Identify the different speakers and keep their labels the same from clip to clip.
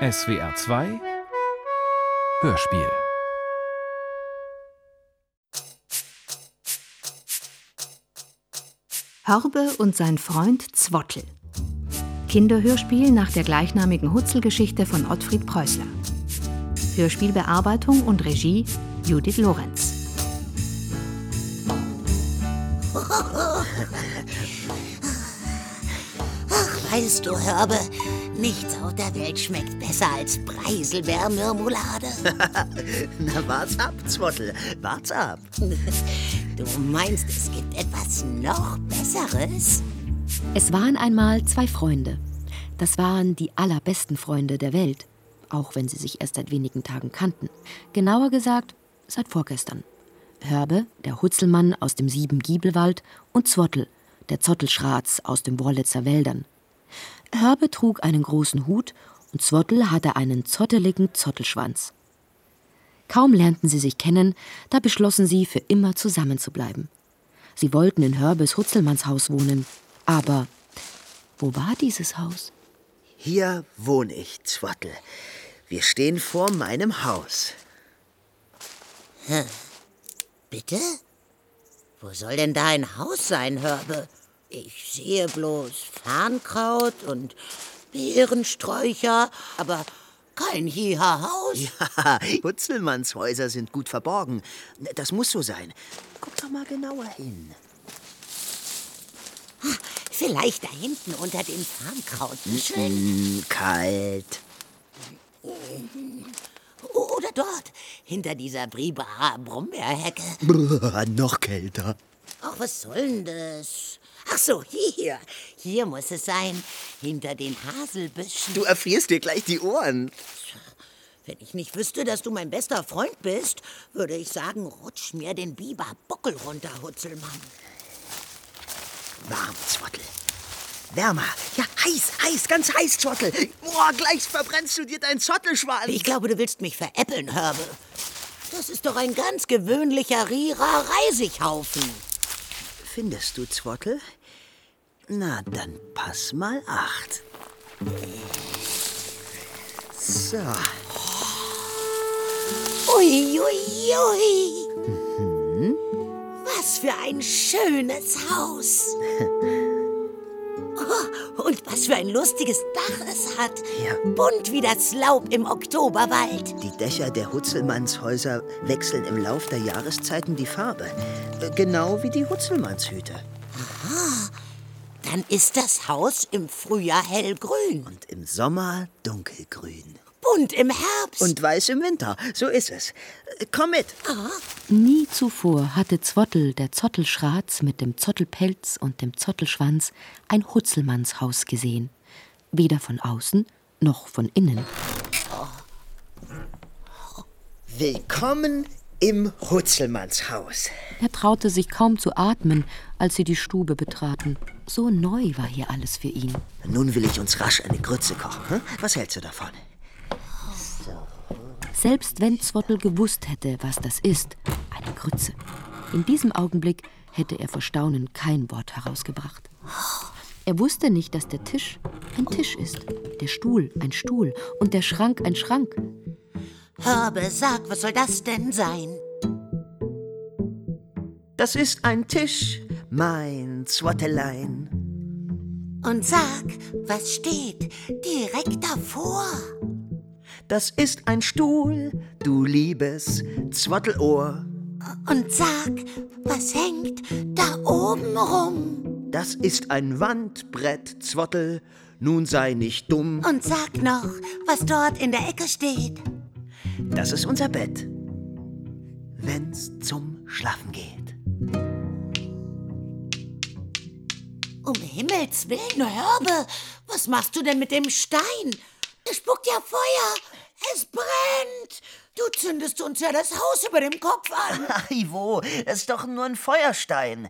Speaker 1: SWR 2 Hörspiel
Speaker 2: Hörbe und sein Freund Zwottel. Kinderhörspiel nach der gleichnamigen Hutzelgeschichte von Ottfried Preußler. Hörspielbearbeitung und Regie Judith Lorenz.
Speaker 3: Ach, weißt du, Hörbe, nichts auf der Welt schmeckt besser als Preiselbeermürmulade.
Speaker 4: Na, wart's ab, Zwottel, wart's ab.
Speaker 3: Du meinst, es gibt etwas noch Besseres?
Speaker 5: Es waren einmal zwei Freunde. Das waren die allerbesten Freunde der Welt, auch wenn sie sich erst seit wenigen Tagen kannten. Genauer gesagt, seit vorgestern. Hörbe, der Hutzelmann aus dem Siebengiebelwald, und Zwottel, der Zottelschratz aus den Wurlitzer Wäldern. Hörbe trug einen großen Hut und Zwottel hatte einen zotteligen Zottelschwanz. Kaum lernten sie sich kennen, da beschlossen sie, für immer zusammenzubleiben. Sie wollten in Hörbes Hutzelmannshaus wohnen, aber wo war dieses Haus?
Speaker 4: Hier wohne ich, Zwottel. Wir stehen vor meinem Haus.
Speaker 3: Bitte? Wo soll denn da ein Haus sein, Hörbe? Ich sehe bloß Farnkraut und Beerensträucher, aber kein Hiha-Haus.
Speaker 4: Ja, Hutzelmannshäuser sind gut verborgen. Das muss so sein. Guck doch mal genauer hin.
Speaker 3: Vielleicht da hinten unter den Farnkrautbüscheln.
Speaker 4: Hm, kalt.
Speaker 3: Oder dort, hinter dieser Bribara-Brombeerhecke.
Speaker 4: Brrr, noch kälter.
Speaker 3: Ach, was soll denn das? Ach so, hier. Hier muss es sein, hinter den Haselbüschen.
Speaker 4: Du erfrierst dir gleich die Ohren.
Speaker 3: Wenn ich nicht wüsste, dass du mein bester Freund bist, würde ich sagen, rutsch mir den Biberbuckel runter, Hutzelmann.
Speaker 4: Warm, Zwottel. Wärmer. Ja, heiß, heiß, ganz heiß, Zwottel. Boah, gleich verbrennst du dir dein Zottelschwanz.
Speaker 3: Ich glaube, du willst mich veräppeln, Hörbe. Das ist doch ein ganz gewöhnlicher Rierer Reisighaufen.
Speaker 4: Findest du, Zwottel? Na, dann pass mal acht. So.
Speaker 3: Ui, ui, ui. Was für ein schönes Haus. Oh, und was für ein lustiges Dach es hat.
Speaker 4: Ja.
Speaker 3: Bunt wie das Laub im Oktoberwald.
Speaker 4: Die Dächer der Hutzelmannshäuser wechseln im Lauf der Jahreszeiten die Farbe. Äh, Genau wie die Hutzelmannshüte.
Speaker 3: Dann ist das Haus im Frühjahr hellgrün.
Speaker 4: Und im Sommer dunkelgrün.
Speaker 3: Bunt im Herbst.
Speaker 4: Und weiß im Winter. So ist es. Komm mit.
Speaker 5: Nie zuvor hatte Zwottel, der Zottelschratz mit dem Zottelpelz und dem Zottelschwanz, ein Hutzelmannshaus gesehen. Weder von außen noch von innen.
Speaker 4: Willkommen im Hutzelmannshaus.
Speaker 5: Er traute sich kaum zu atmen, als sie die Stube betraten. So neu war hier alles für ihn.
Speaker 4: Nun will ich uns rasch eine Grütze kochen. Hm? Was hältst du davon?
Speaker 5: Selbst wenn Zwottel gewusst hätte, was das ist, eine Grütze. In diesem Augenblick hätte er vor Staunen kein Wort herausgebracht. Er wusste nicht, dass der Tisch ein Tisch ist, der Stuhl ein Stuhl und der Schrank ein Schrank.
Speaker 3: Hörbe, sag, was soll das denn sein?
Speaker 4: Das ist ein Tisch, mein Zwottelein.
Speaker 3: Und sag, was steht direkt davor?
Speaker 4: Das ist ein Stuhl, du liebes Zwottelohr.
Speaker 3: Und sag, was hängt da oben rum?
Speaker 4: Das ist ein Wandbrett, Zwottel. Nun sei nicht dumm.
Speaker 3: Und sag noch, was dort in der Ecke steht.
Speaker 4: Das ist unser Bett. Wenn's zum Schlafen geht.
Speaker 3: Um Himmels Willen, Hörbe, was machst du denn mit dem Stein? Es spuckt ja Feuer. Es brennt. Du zündest uns ja das Haus über dem Kopf an.
Speaker 4: Ivo, das ist doch nur ein Feuerstein.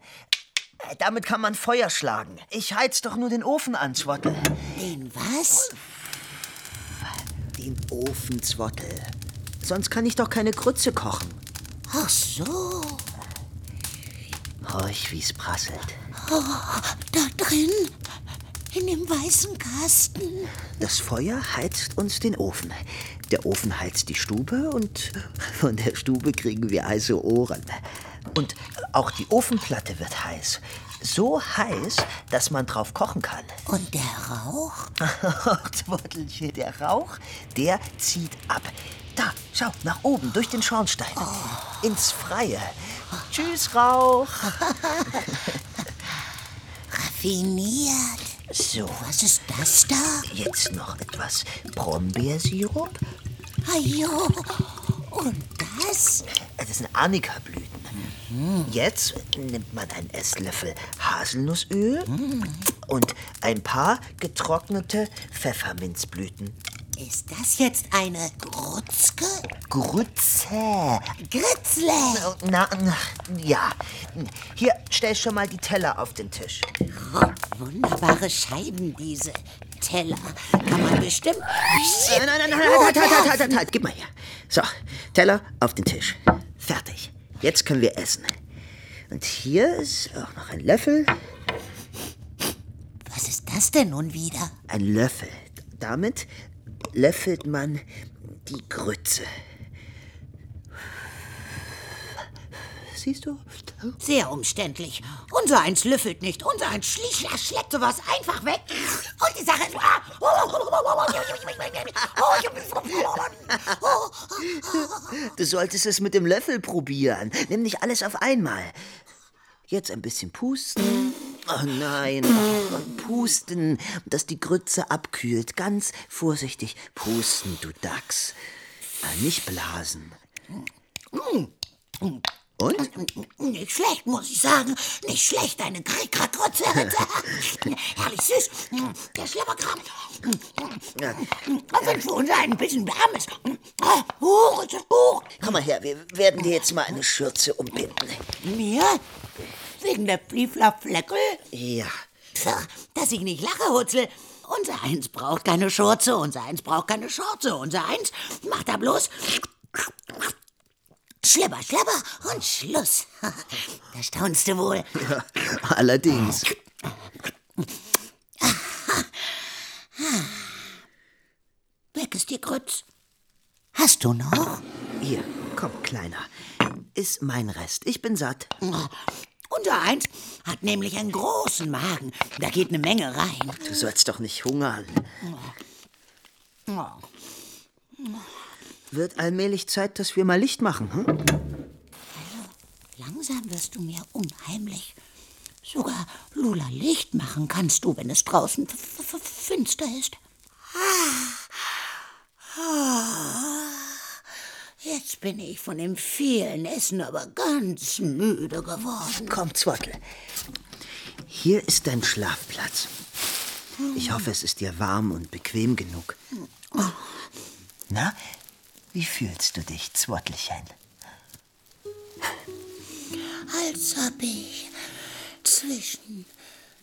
Speaker 4: Äh, Damit kann man Feuer schlagen. Ich heiz doch nur den Ofen an, Zwottel.
Speaker 3: Den was?
Speaker 4: Den Ofen, Zwottel. Sonst kann ich doch keine Grütze kochen.
Speaker 3: Ach so.
Speaker 4: Horch, wie's prasselt.
Speaker 3: Da drin, in dem weißen Kasten?
Speaker 4: Das Feuer heizt uns den Ofen. Der Ofen heizt die Stube und von der Stube kriegen wir heiße Ohren. Und auch die Ofenplatte wird heiß. So heiß, dass man drauf kochen kann.
Speaker 3: Und der Rauch?
Speaker 4: Ach, der Rauch, der zieht ab. Da, schau, nach oben, durch den Schornstein. Ins Freie. Tschüss, Rauch.
Speaker 3: Raffiniert.
Speaker 4: So,
Speaker 3: Was ist das da?
Speaker 4: jetzt noch etwas Brombeersirup.
Speaker 3: Ajo. Und das?
Speaker 4: Das sind Arnika-Blüten. Jetzt nimmt man einen Esslöffel Haselnussöl und ein paar getrocknete Pfefferminzblüten.
Speaker 3: Ist das jetzt eine Grutzke?
Speaker 4: Grütze.
Speaker 3: Gritzle.
Speaker 4: Na, na, ja. Hier, stell schon mal die Teller auf den Tisch.
Speaker 3: Oh, wunderbare Scheiben, diese Teller. Kann man bestimmt...
Speaker 4: Nein, nein, nein, nein, halt, halt, halt, halt, halt, halt, gib mal her. So, Teller auf den Tisch. Fertig. Jetzt können wir essen. Und hier ist auch noch ein Löffel.
Speaker 3: Was ist das denn nun wieder?
Speaker 4: Ein Löffel. Damit löffelt man die Grütze. Siehst du?
Speaker 3: Sehr umständlich. Unser eins löffelt nicht. Unser eins schlicht, schlägt sowas einfach weg. Und die Sache ist...
Speaker 4: Du solltest es mit dem Löffel probieren. Nimm nicht alles auf einmal. Jetzt ein bisschen pusten. Oh nein, und pusten, dass die Grütze abkühlt. Ganz vorsichtig pusten, du Dachs. Ah, Nicht blasen. Und?
Speaker 3: Nicht schlecht, muss ich sagen. Nicht schlecht, eine Kriegergrütze. Herrlich süß. Der Schlabberkram. Und wenn für uns ein bisschen warm ist. Hoch, es hoch.
Speaker 4: Komm mal her, wir werden dir jetzt mal eine Schürze umbinden.
Speaker 3: Mir? Wegen der Fliefler-Fleckel?
Speaker 4: Ja.
Speaker 3: Pff, Dass ich nicht lache, Hutzel. Unser Eins braucht keine Schurze, unser Eins braucht keine Schurze. Unser Eins macht da bloß Schlipper, Schlapper und Schluss. Da staunst du wohl.
Speaker 4: Allerdings.
Speaker 3: Weg ist die Grütz. Hast du noch?
Speaker 4: Hier, komm, Kleiner. Ist mein Rest. Ich bin satt.
Speaker 3: Unser Eins hat nämlich einen großen Magen. Da geht eine Menge rein.
Speaker 4: Du sollst doch nicht hungern.
Speaker 3: Oh.
Speaker 4: Wird allmählich Zeit, dass wir mal Licht machen, hm?
Speaker 3: Langsam wirst du mir unheimlich. Sogar Lula Licht machen kannst du, wenn es draußen finster ist. Ah. Jetzt bin ich von dem vielen Essen aber ganz müde geworden.
Speaker 4: Komm, Zwottel. Hier ist dein Schlafplatz. Ich hoffe, es ist dir warm und bequem genug. Na, wie fühlst du dich, Zwottelchen?
Speaker 3: Als ob ich zwischen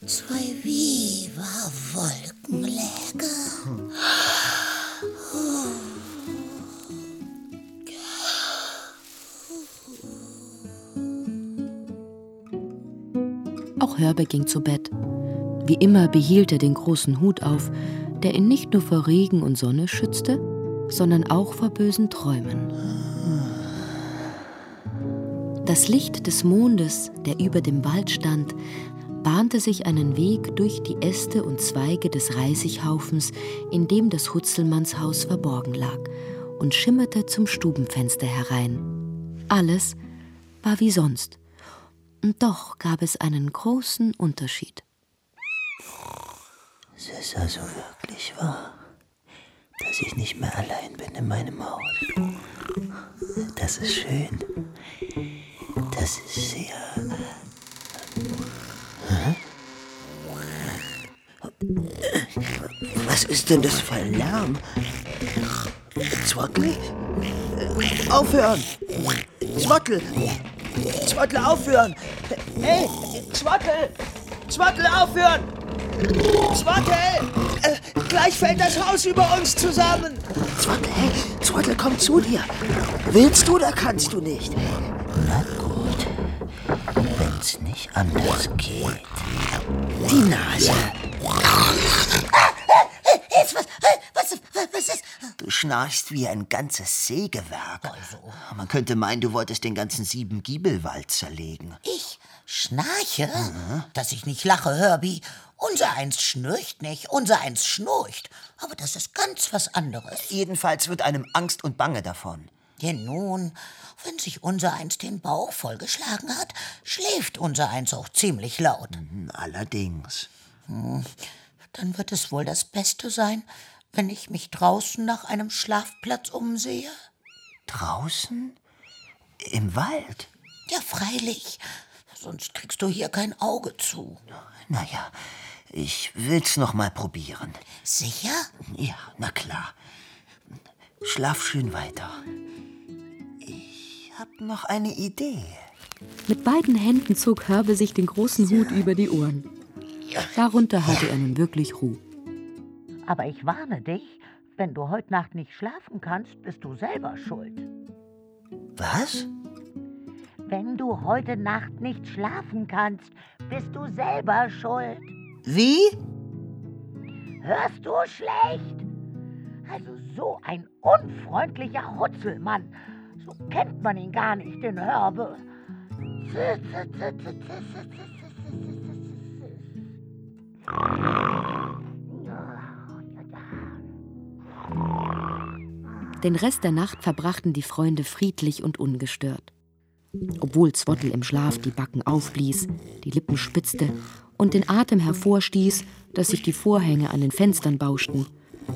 Speaker 3: zwei Viva-Wolken läge.
Speaker 5: Auch Hörbe ging zu Bett. Wie immer behielt er den großen Hut auf, der ihn nicht nur vor Regen und Sonne schützte, sondern auch vor bösen Träumen. Das Licht des Mondes, der über dem Wald stand, bahnte sich einen Weg durch die Äste und Zweige des Reisighaufens, in dem das Hutzelmannshaus verborgen lag, und schimmerte zum Stubenfenster herein. Alles war wie sonst, und doch gab es einen großen Unterschied.
Speaker 4: Es ist also wirklich wahr, dass ich nicht mehr allein bin in meinem Haus. Das ist schön. Das ist sehr. Was ist denn das für ein Lärm? Zwottel? Aufhören! Zwottel! Zwottel, aufhören! Hey, Zwottel! Zwottel, aufhören! Zwottel! Äh, gleich fällt das Haus über uns zusammen! Zwottel, hey, Zwottel, komm zu dir! Willst du oder kannst du nicht? Na gut, wenn's nicht anders geht. Die Nase! Schnarchst wie ein ganzes Sägewerk. Man könnte meinen, du wolltest den ganzen Siebengiebelwald zerlegen.
Speaker 3: Ich schnarche? Dass ich nicht lache, Herbie. Unser eins schnurcht nicht, unser eins schnurcht. Aber das ist ganz was anderes.
Speaker 4: Jedenfalls wird einem Angst und Bange davon.
Speaker 3: Ja nun, wenn sich unser eins den Bauch vollgeschlagen hat, schläft unser eins auch ziemlich laut.
Speaker 4: Hm, Allerdings.
Speaker 3: Dann wird es wohl das Beste sein, wenn ich mich draußen nach einem Schlafplatz umsehe.
Speaker 4: Draußen? Im Wald?
Speaker 3: Ja, freilich. Sonst kriegst du hier kein Auge zu.
Speaker 4: Naja, ich will's noch mal probieren.
Speaker 3: Sicher?
Speaker 4: Ja, na klar. Schlaf schön weiter. Ich hab noch eine Idee.
Speaker 5: Mit beiden Händen zog Hörbe sich den großen Hut über die Ohren. Darunter hatte er nun wirklich Ruhe.
Speaker 3: Aber ich warne dich, wenn du heute Nacht nicht schlafen kannst, bist du selber schuld.
Speaker 4: Was?
Speaker 3: Wenn du heute Nacht nicht schlafen kannst, bist du selber schuld.
Speaker 4: Wie?
Speaker 3: Hörst du schlecht? Also so ein unfreundlicher Hutzelmann. So kennt man ihn gar nicht, den Hörbe.
Speaker 5: Den Rest der Nacht verbrachten die Freunde friedlich und ungestört. Obwohl Zwottel im Schlaf die Backen aufblies, die Lippen spitzte und den Atem hervorstieß, dass sich die Vorhänge an den Fenstern bauschten,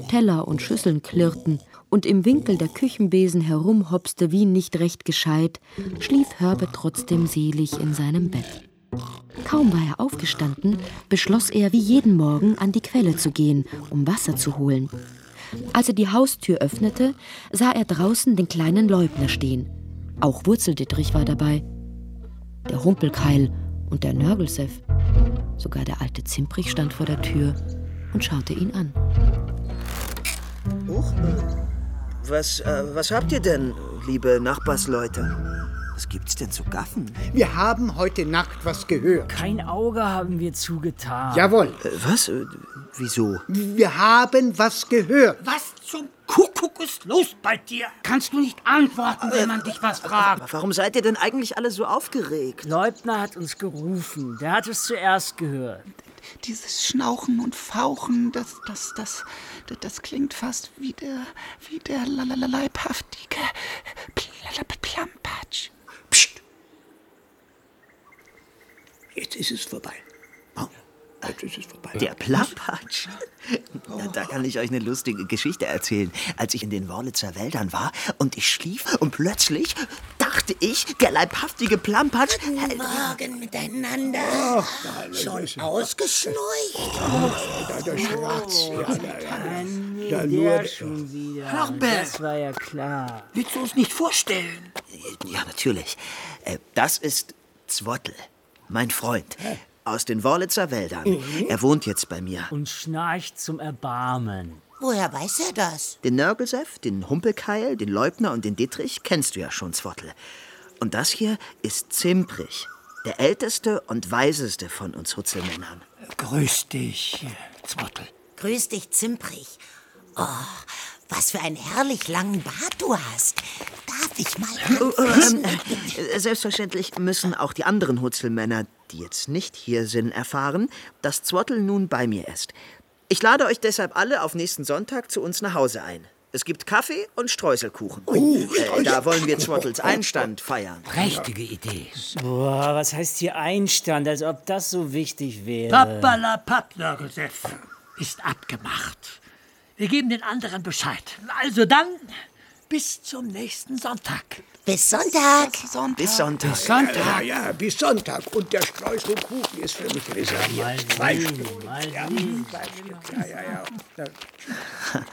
Speaker 5: Teller und Schüsseln klirrten und im Winkel der Küchenbesen herumhopste wie nicht recht gescheit, schlief Herbert trotzdem selig in seinem Bett. Kaum war er aufgestanden, beschloss er, wie jeden Morgen an die Quelle zu gehen, um Wasser zu holen. Als er die Haustür öffnete, sah er draußen den kleinen Leubner stehen. Auch Wurzeldittrich war dabei. Der Humpelkeil und der Nörgelseff. Sogar der alte Zimprich stand vor der Tür und schaute ihn an.
Speaker 6: Huch, was, äh, was habt ihr denn, liebe Nachbarsleute? Was gibt's denn zu gaffen?
Speaker 7: Wir haben heute Nacht was gehört.
Speaker 8: Kein Auge haben wir zugetan.
Speaker 7: Jawohl,
Speaker 6: Äh, was? Äh, wieso?
Speaker 7: wir haben was gehört.
Speaker 9: Was zum Kuckuck ist los bei dir? Kannst du nicht antworten, wenn man dich was fragt?
Speaker 6: Warum seid ihr denn eigentlich alle so aufgeregt?
Speaker 8: Leubner hat uns gerufen. Der hat es zuerst gehört.
Speaker 9: Dieses Schnauchen und Fauchen, das, das, das, das, das klingt fast wie der, wie der la- la- la- leibhaftige Pl- Pl- Plampatsch.
Speaker 7: Psst. Jetzt ist es vorbei. Oh, Jetzt ist es vorbei.
Speaker 4: Der Plappatsch. Na, da kann ich euch eine lustige Geschichte erzählen. Als ich in den Worlitzer Wäldern war und ich schlief und plötzlich dachte ich, der leibhaftige Plampatsch...
Speaker 3: Morgen miteinander. Schon ausgeschnurcht.
Speaker 7: Ja, nur
Speaker 8: Der
Speaker 7: der-
Speaker 8: schon wieder.
Speaker 9: Norbert.
Speaker 8: Das war ja klar.
Speaker 9: Willst du uns nicht vorstellen?
Speaker 4: Ja, natürlich. Äh, Das ist Zwottel, mein Freund, aus den Worlitzer Wäldern. Er wohnt jetzt bei mir.
Speaker 8: Und schnarcht zum Erbarmen.
Speaker 3: Woher weiß er das?
Speaker 4: Den Nörgelseff, den Humpelkeil, den Leubner und den Dittrich kennst du ja schon, Zwottel. Und das hier ist Zimprich, der älteste und weiseste von uns Hutzelmännern.
Speaker 9: Grüß dich, Zwottel.
Speaker 3: Grüß dich, Zimprich. Oh, was für einen herrlich langen Bart du hast. Darf ich mal
Speaker 4: Ähm, äh, selbstverständlich müssen auch die anderen Hutzelmänner, die jetzt nicht hier sind, erfahren, dass Zwottel nun bei mir ist. Ich lade euch deshalb alle auf nächsten Sonntag zu uns nach Hause ein. Es gibt Kaffee und Streuselkuchen. äh, da wollen wir Zwottels Einstand feiern.
Speaker 9: Prächtige Idee.
Speaker 8: Boah, was heißt hier Einstand, als ob das so wichtig wäre?
Speaker 9: Pappalapapp, Nörgelseff. Ist abgemacht. Wir geben den anderen Bescheid. Also dann, bis zum nächsten Sonntag.
Speaker 3: Bis Sonntag.
Speaker 9: Sonntag.
Speaker 4: Bis Sonntag.
Speaker 7: Ja, ja, bis Sonntag. Und der Streuselkuchen ist für mich reserviert. Zwei Stück.
Speaker 8: Mal
Speaker 7: Ja, zwei Stück. Ja, ja, ja. ja.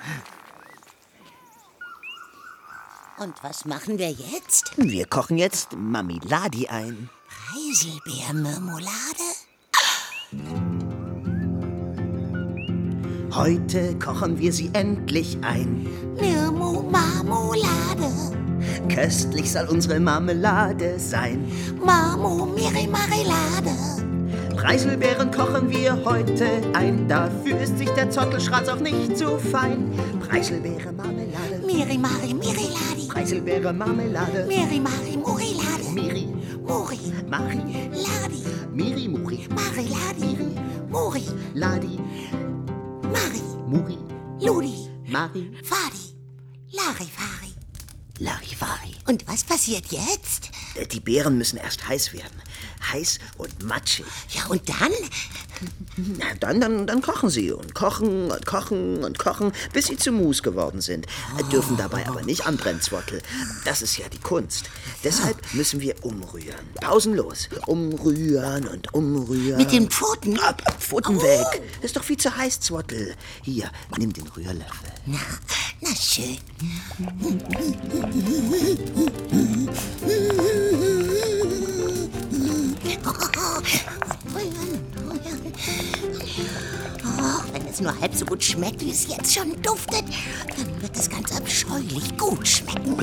Speaker 3: Und was machen wir jetzt?
Speaker 4: Wir kochen jetzt Mamiladi ein.
Speaker 3: Heiselbeermarmelade?
Speaker 4: Heute kochen wir sie endlich ein.
Speaker 3: Mirmu Marmelade.
Speaker 4: Köstlich soll unsere Marmelade sein.
Speaker 3: Mamu Miri Marilade.
Speaker 4: Preiselbeeren kochen wir heute ein. Dafür ist sich der Zottelschratz auch nicht zu fein. Preiselbeere Marmelade.
Speaker 3: Miri, Mari, Miri, Ladi.
Speaker 4: Preiselbeere Marmelade.
Speaker 3: Miri, Mari, Muri, Ladi.
Speaker 4: Miri.
Speaker 3: Muri.
Speaker 4: Mari.
Speaker 3: Ladi.
Speaker 4: Miri, Muri.
Speaker 3: Mari, Ladi. Muri.
Speaker 4: Ladi.
Speaker 3: Mari.
Speaker 4: Muri.
Speaker 3: Ludi.
Speaker 4: Mari.
Speaker 3: Fadi. Larifari.
Speaker 4: Larifari.
Speaker 3: Und was passiert jetzt?
Speaker 4: Äh, Die Beeren müssen erst heiß werden. Heiß und matschig.
Speaker 3: Ja, und dann?
Speaker 4: Na, dann, dann, dann kochen sie und kochen und kochen und kochen, bis sie zu Mus geworden sind. Äh, Dürfen dabei aber nicht anbrennen, Zwottel. Das ist ja die Kunst. Deshalb müssen wir umrühren. Pausenlos. Umrühren und umrühren.
Speaker 3: Mit den Pfoten?
Speaker 4: Ab, ab, Pfoten weg. Ist doch viel zu heiß, Zwottel. Hier, nimm den Rührlöffel.
Speaker 3: Na, na schön. Oh, wenn es nur halb so gut schmeckt, wie es jetzt schon duftet, dann wird es ganz abscheulich gut schmecken.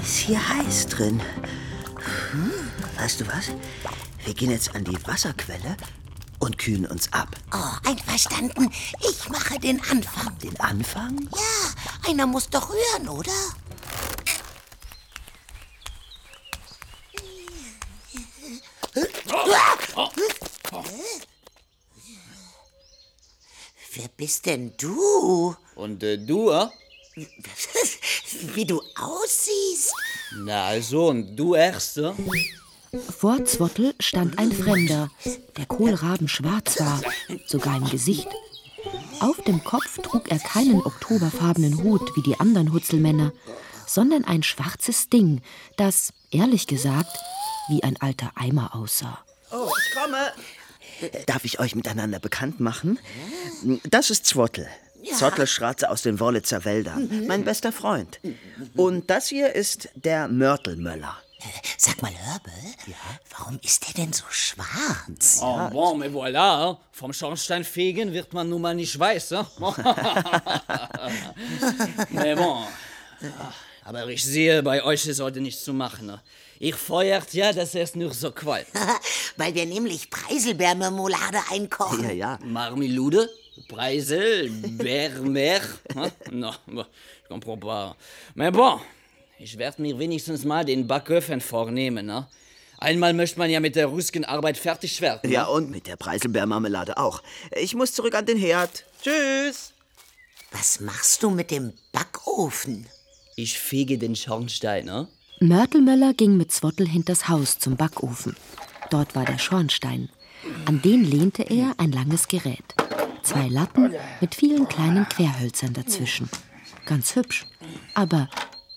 Speaker 4: Ist hier heiß drin. Hm, Weißt du was? Wir gehen jetzt an die Wasserquelle und kühlen uns ab.
Speaker 3: Oh, einverstanden. Ich mache den Anfang.
Speaker 4: Den Anfang?
Speaker 3: Ja, einer muss doch rühren, oder? Wer bist denn du?
Speaker 10: Und äh, du, äh?
Speaker 3: Wie du aussiehst?
Speaker 10: Na also, und du erst, äh?
Speaker 5: Vor Zwottel stand ein Fremder, der kohlrabenschwarz war, sogar im Gesicht. Auf dem Kopf trug er keinen oktoberfarbenen Hut wie die anderen Hutzelmänner, sondern ein schwarzes Ding, das, ehrlich gesagt, wie ein alter Eimer aussah.
Speaker 4: Oh, ich komme. Darf ich euch miteinander bekannt machen? Das ist Zwottel. Zottelschratze aus den Wollitzer Wäldern. Mein bester Freund. Und das hier ist der Mörtelmöller.
Speaker 3: Sag mal, Hörbe, warum ist der denn so schwarz?
Speaker 10: Oh, bon, mais voilà, äh? vom Schornsteinfegen wird man nun mal nicht weiß, äh? mais bon. Aber ich sehe, bei euch ist heute nichts zu machen. Ich feuert ja, dass es nur so qualmt.
Speaker 3: Weil wir nämlich Preiselbeermarmelade einkochen.
Speaker 4: Ja, ja.
Speaker 10: Marmelude, Preisel, Bermer. hein? Non, bon, ich comprends pas. Mais bon, ich werde mir wenigstens mal den Backöfen vornehmen. Ne? Einmal möchte man ja mit der russischen Arbeit fertig werden.
Speaker 4: Ja,
Speaker 10: ne?
Speaker 4: und mit der Preiselbeermarmelade auch. Ich muss zurück an den Herd. Tschüss.
Speaker 3: Was machst du mit dem Backofen?
Speaker 10: Ich fege den Schornstein, ne?
Speaker 5: Mörtelmöller ging mit Zwottel hinters Haus zum Backofen. Dort war der Schornstein. An den lehnte er ein langes Gerät. Zwei Latten mit vielen kleinen Querhölzern dazwischen. Ganz hübsch. Aber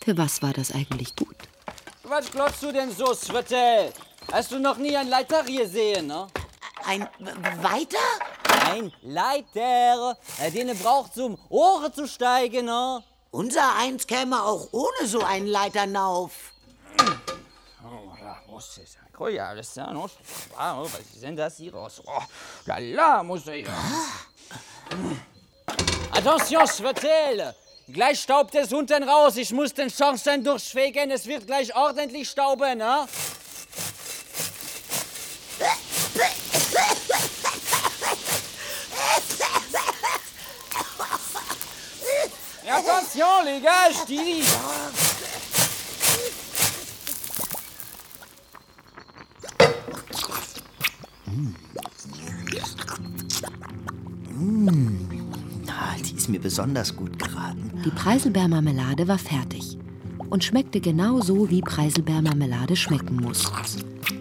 Speaker 5: für was war das eigentlich gut?
Speaker 10: Was glaubst du denn so, Swettel? Hast du noch nie einen Leiter gesehen, ne?
Speaker 3: Ein weiter?
Speaker 10: Ein Leiter, äh, den ihr braucht, zum Ohren zu steigen, ne?
Speaker 3: Unser eins käme auch ohne so einen
Speaker 10: muss es. Koja, das ist ja noch. Was ist denn das hier raus? Oh, la, la, muss ich. Attention, Svetel! Gleich staubt es unten raus. Ich muss den Schornstein durchfegen. Es wird gleich ordentlich stauben, ne? Attention, les gars, je dis.
Speaker 4: Besonders gut geraten.
Speaker 5: Die Preiselbeermarmelade war fertig und schmeckte genau so, wie Preiselbeermarmelade schmecken muss.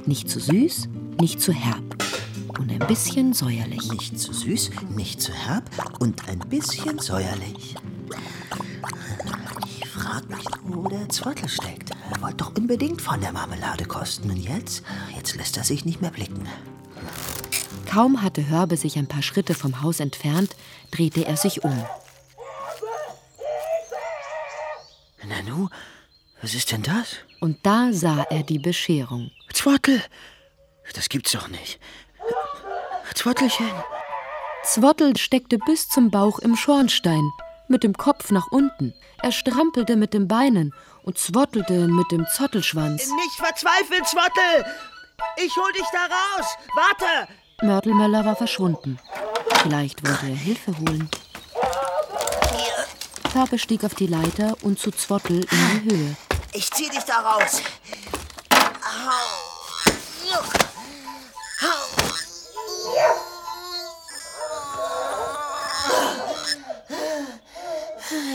Speaker 5: Nicht zu süß, nicht zu herb und ein bisschen säuerlich.
Speaker 4: Nicht zu süß, nicht zu herb und ein bisschen säuerlich. Ich frag mich, wo der Zwottel steckt. Er wollte doch unbedingt von der Marmelade kosten. Und jetzt? Jetzt lässt er sich nicht mehr blicken.
Speaker 5: Kaum hatte Hörbe sich ein paar Schritte vom Haus entfernt, drehte er sich um.
Speaker 4: Was ist denn das?
Speaker 5: Und da sah er die Bescherung.
Speaker 4: Zwottel! Das gibt's doch nicht. Zwottelchen!
Speaker 5: Zwottel steckte bis zum Bauch im Schornstein, mit dem Kopf nach unten. Er strampelte mit den Beinen und zwottelte mit dem Zottelschwanz.
Speaker 6: Nicht verzweifeln, Zwottel! Ich hol dich da raus! Warte!
Speaker 5: Mörtelmöller war verschwunden. Vielleicht wollte er Hilfe holen. Hörbe stieg auf die Leiter und zu Zwottel in die Höhe.
Speaker 6: Ich zieh dich da raus.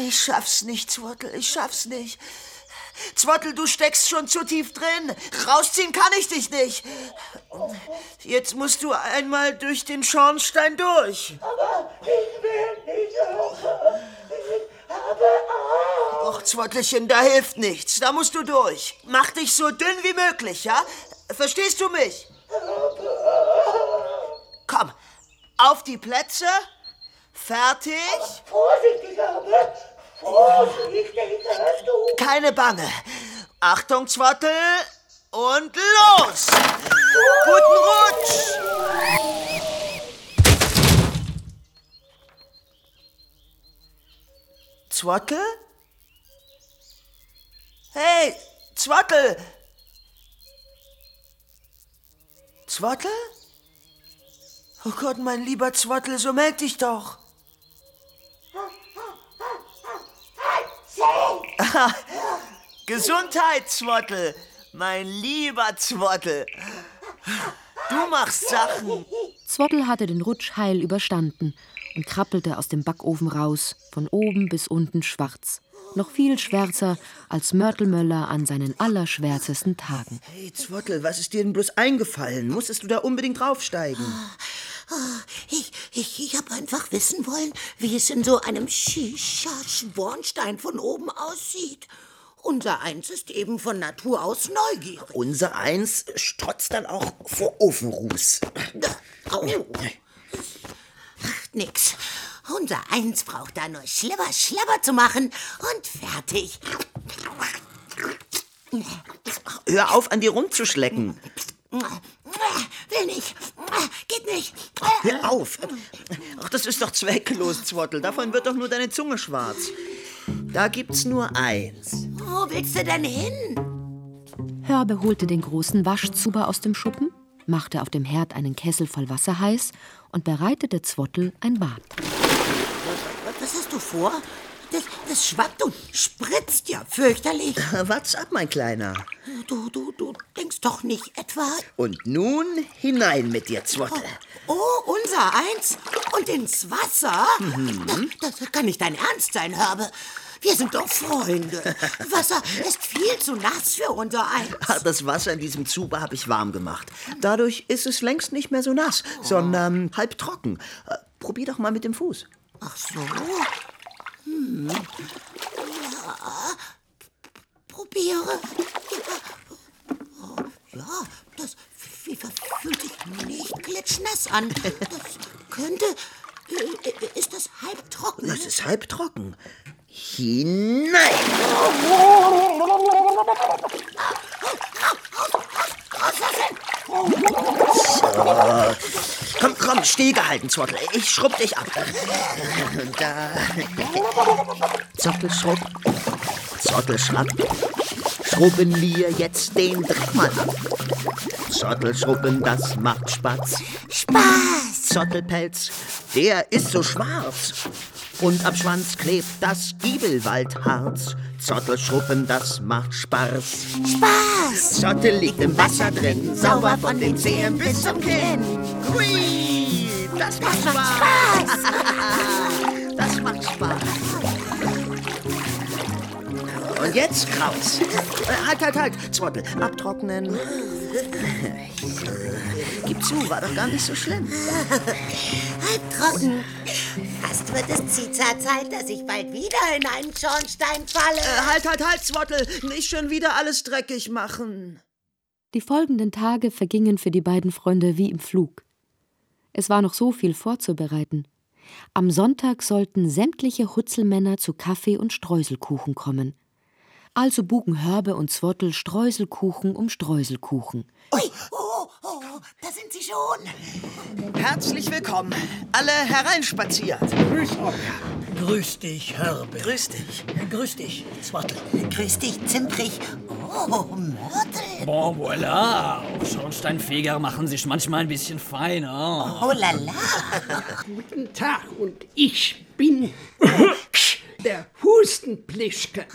Speaker 6: Ich schaff's nicht, Zwottel, ich schaff's nicht. Zwottel, du steckst schon zu tief drin. Rausziehen kann ich dich nicht. Jetzt musst du einmal durch den Schornstein durch.
Speaker 7: Aber ich will nicht raus. Ich habe Angst.
Speaker 6: Och, Zwottelchen, da hilft nichts. Da musst du durch. Mach dich so dünn wie möglich, ja? Verstehst du mich? Komm, auf die Plätze. Fertig.
Speaker 7: Vorsichtig, aber vorsichtig, du.
Speaker 6: Keine Bange. Achtung, Zwottel. Und los. Guten Rutsch. Zwottel? Hey, Zwottel! Zwottel? Oh Gott, mein lieber Zwottel, so meld dich doch. Gesundheit, Zwottel, mein lieber Zwottel. Du machst Sachen.
Speaker 5: Zwottel hatte den Rutsch heil überstanden und krabbelte aus dem Backofen raus, von oben bis unten schwarz. Noch viel schwärzer als Mörtelmöller an seinen allerschwärzesten Tagen.
Speaker 4: Hey, Zwottel, was ist dir denn bloß eingefallen? Musstest du da unbedingt draufsteigen?
Speaker 3: Ich, ich, ich habe einfach wissen wollen, wie es in so einem Shisha-Schornstein von oben aussieht. Unser Eins ist eben von Natur aus neugierig.
Speaker 4: Unser Eins strotzt dann auch vor Ofenruß.
Speaker 3: Au. Ach, nix. Unser Eins braucht da nur Schlibber, Schlabber zu machen und fertig.
Speaker 4: Hör auf, an dir rumzuschlecken.
Speaker 3: Will nicht. Geht nicht.
Speaker 4: Hör auf. Ach, das ist doch zwecklos, Zwottel. Davon wird doch nur deine Zunge schwarz. Da gibt's nur eins.
Speaker 3: Wo willst du denn hin?
Speaker 5: Hörbe holte den großen Waschzuber aus dem Schuppen, machte auf dem Herd einen Kessel voll Wasser heiß und bereitete Zwottel ein Bad.
Speaker 3: Was hast du vor? Das, das schwappt und spritzt ja fürchterlich.
Speaker 4: What's ab, mein Kleiner?
Speaker 3: Du, du, du denkst doch nicht etwa.
Speaker 4: Und nun hinein mit dir, Zwottel.
Speaker 3: Oh, unser Eins und ins Wasser? Das, das kann nicht dein Ernst sein, Hörbe. Wir sind doch Freunde. Wasser ist viel zu nass für unser Eins.
Speaker 4: Ah, Das Wasser in diesem Zuber habe ich warm gemacht. Dadurch ist es längst nicht mehr so nass, sondern halb trocken. Äh, Probier doch mal mit dem Fuß.
Speaker 3: Ach so. Hm. Ja. Probiere. Ja. Oh, ja, das fühlt sich nicht glitschnass an. Das könnte. äh, Ist das halbtrocken?
Speaker 4: Das ist halb trocken. Hinein! So. Komm, komm, stillgehalten, Zwottel. Ich schrubb dich ab. Da. Zottel, schrubb. Zottel, schrapp. Schrubben wir jetzt den Dreck mal ab. Zottel, schrubben, das macht Spaß.
Speaker 3: Spaß!
Speaker 4: Zottelpelz, der ist so schwarz. Und am Schwanz klebt das Giebelwaldharz. Zottelschruppen, das macht Spaß.
Speaker 3: Spaß!
Speaker 4: Zottel liegt im Wasser drin, sauber von den Zehen bis zum Kinn. Hui, das macht Spaß. Das macht Spaß. Und jetzt raus. Äh, Halt, halt, halt. Zwottel, abtrocknen. Gib zu, war doch gar nicht so schlimm.
Speaker 3: Halbtrocken. Fast wird es Ziza-Zeit, dass ich bald wieder in einen Schornstein falle.
Speaker 4: Äh, halt, halt, halt, Zwottel. Nicht schon wieder alles dreckig machen.
Speaker 5: Die folgenden Tage vergingen für die beiden Freunde wie im Flug. Es war noch so viel vorzubereiten. Am Sonntag sollten sämtliche Hutzelmänner zu Kaffee und Streuselkuchen kommen. Also bugen Hörbe und Zwottel Streuselkuchen um Streuselkuchen.
Speaker 3: Ui, oh, oh, da sind sie schon.
Speaker 6: Herzlich willkommen. Alle hereinspaziert.
Speaker 7: Grüß euch. Grüß dich, Hörbe.
Speaker 4: Grüß dich.
Speaker 7: Grüß dich, Zwattel.
Speaker 3: Grüß dich, Zimprich. Oh, Mörtel.
Speaker 10: Bon, voilà. Schornsteinfeger machen sich manchmal ein bisschen feiner.
Speaker 3: Oh la la.
Speaker 7: Guten Tag und ich bin der Hustenplischke.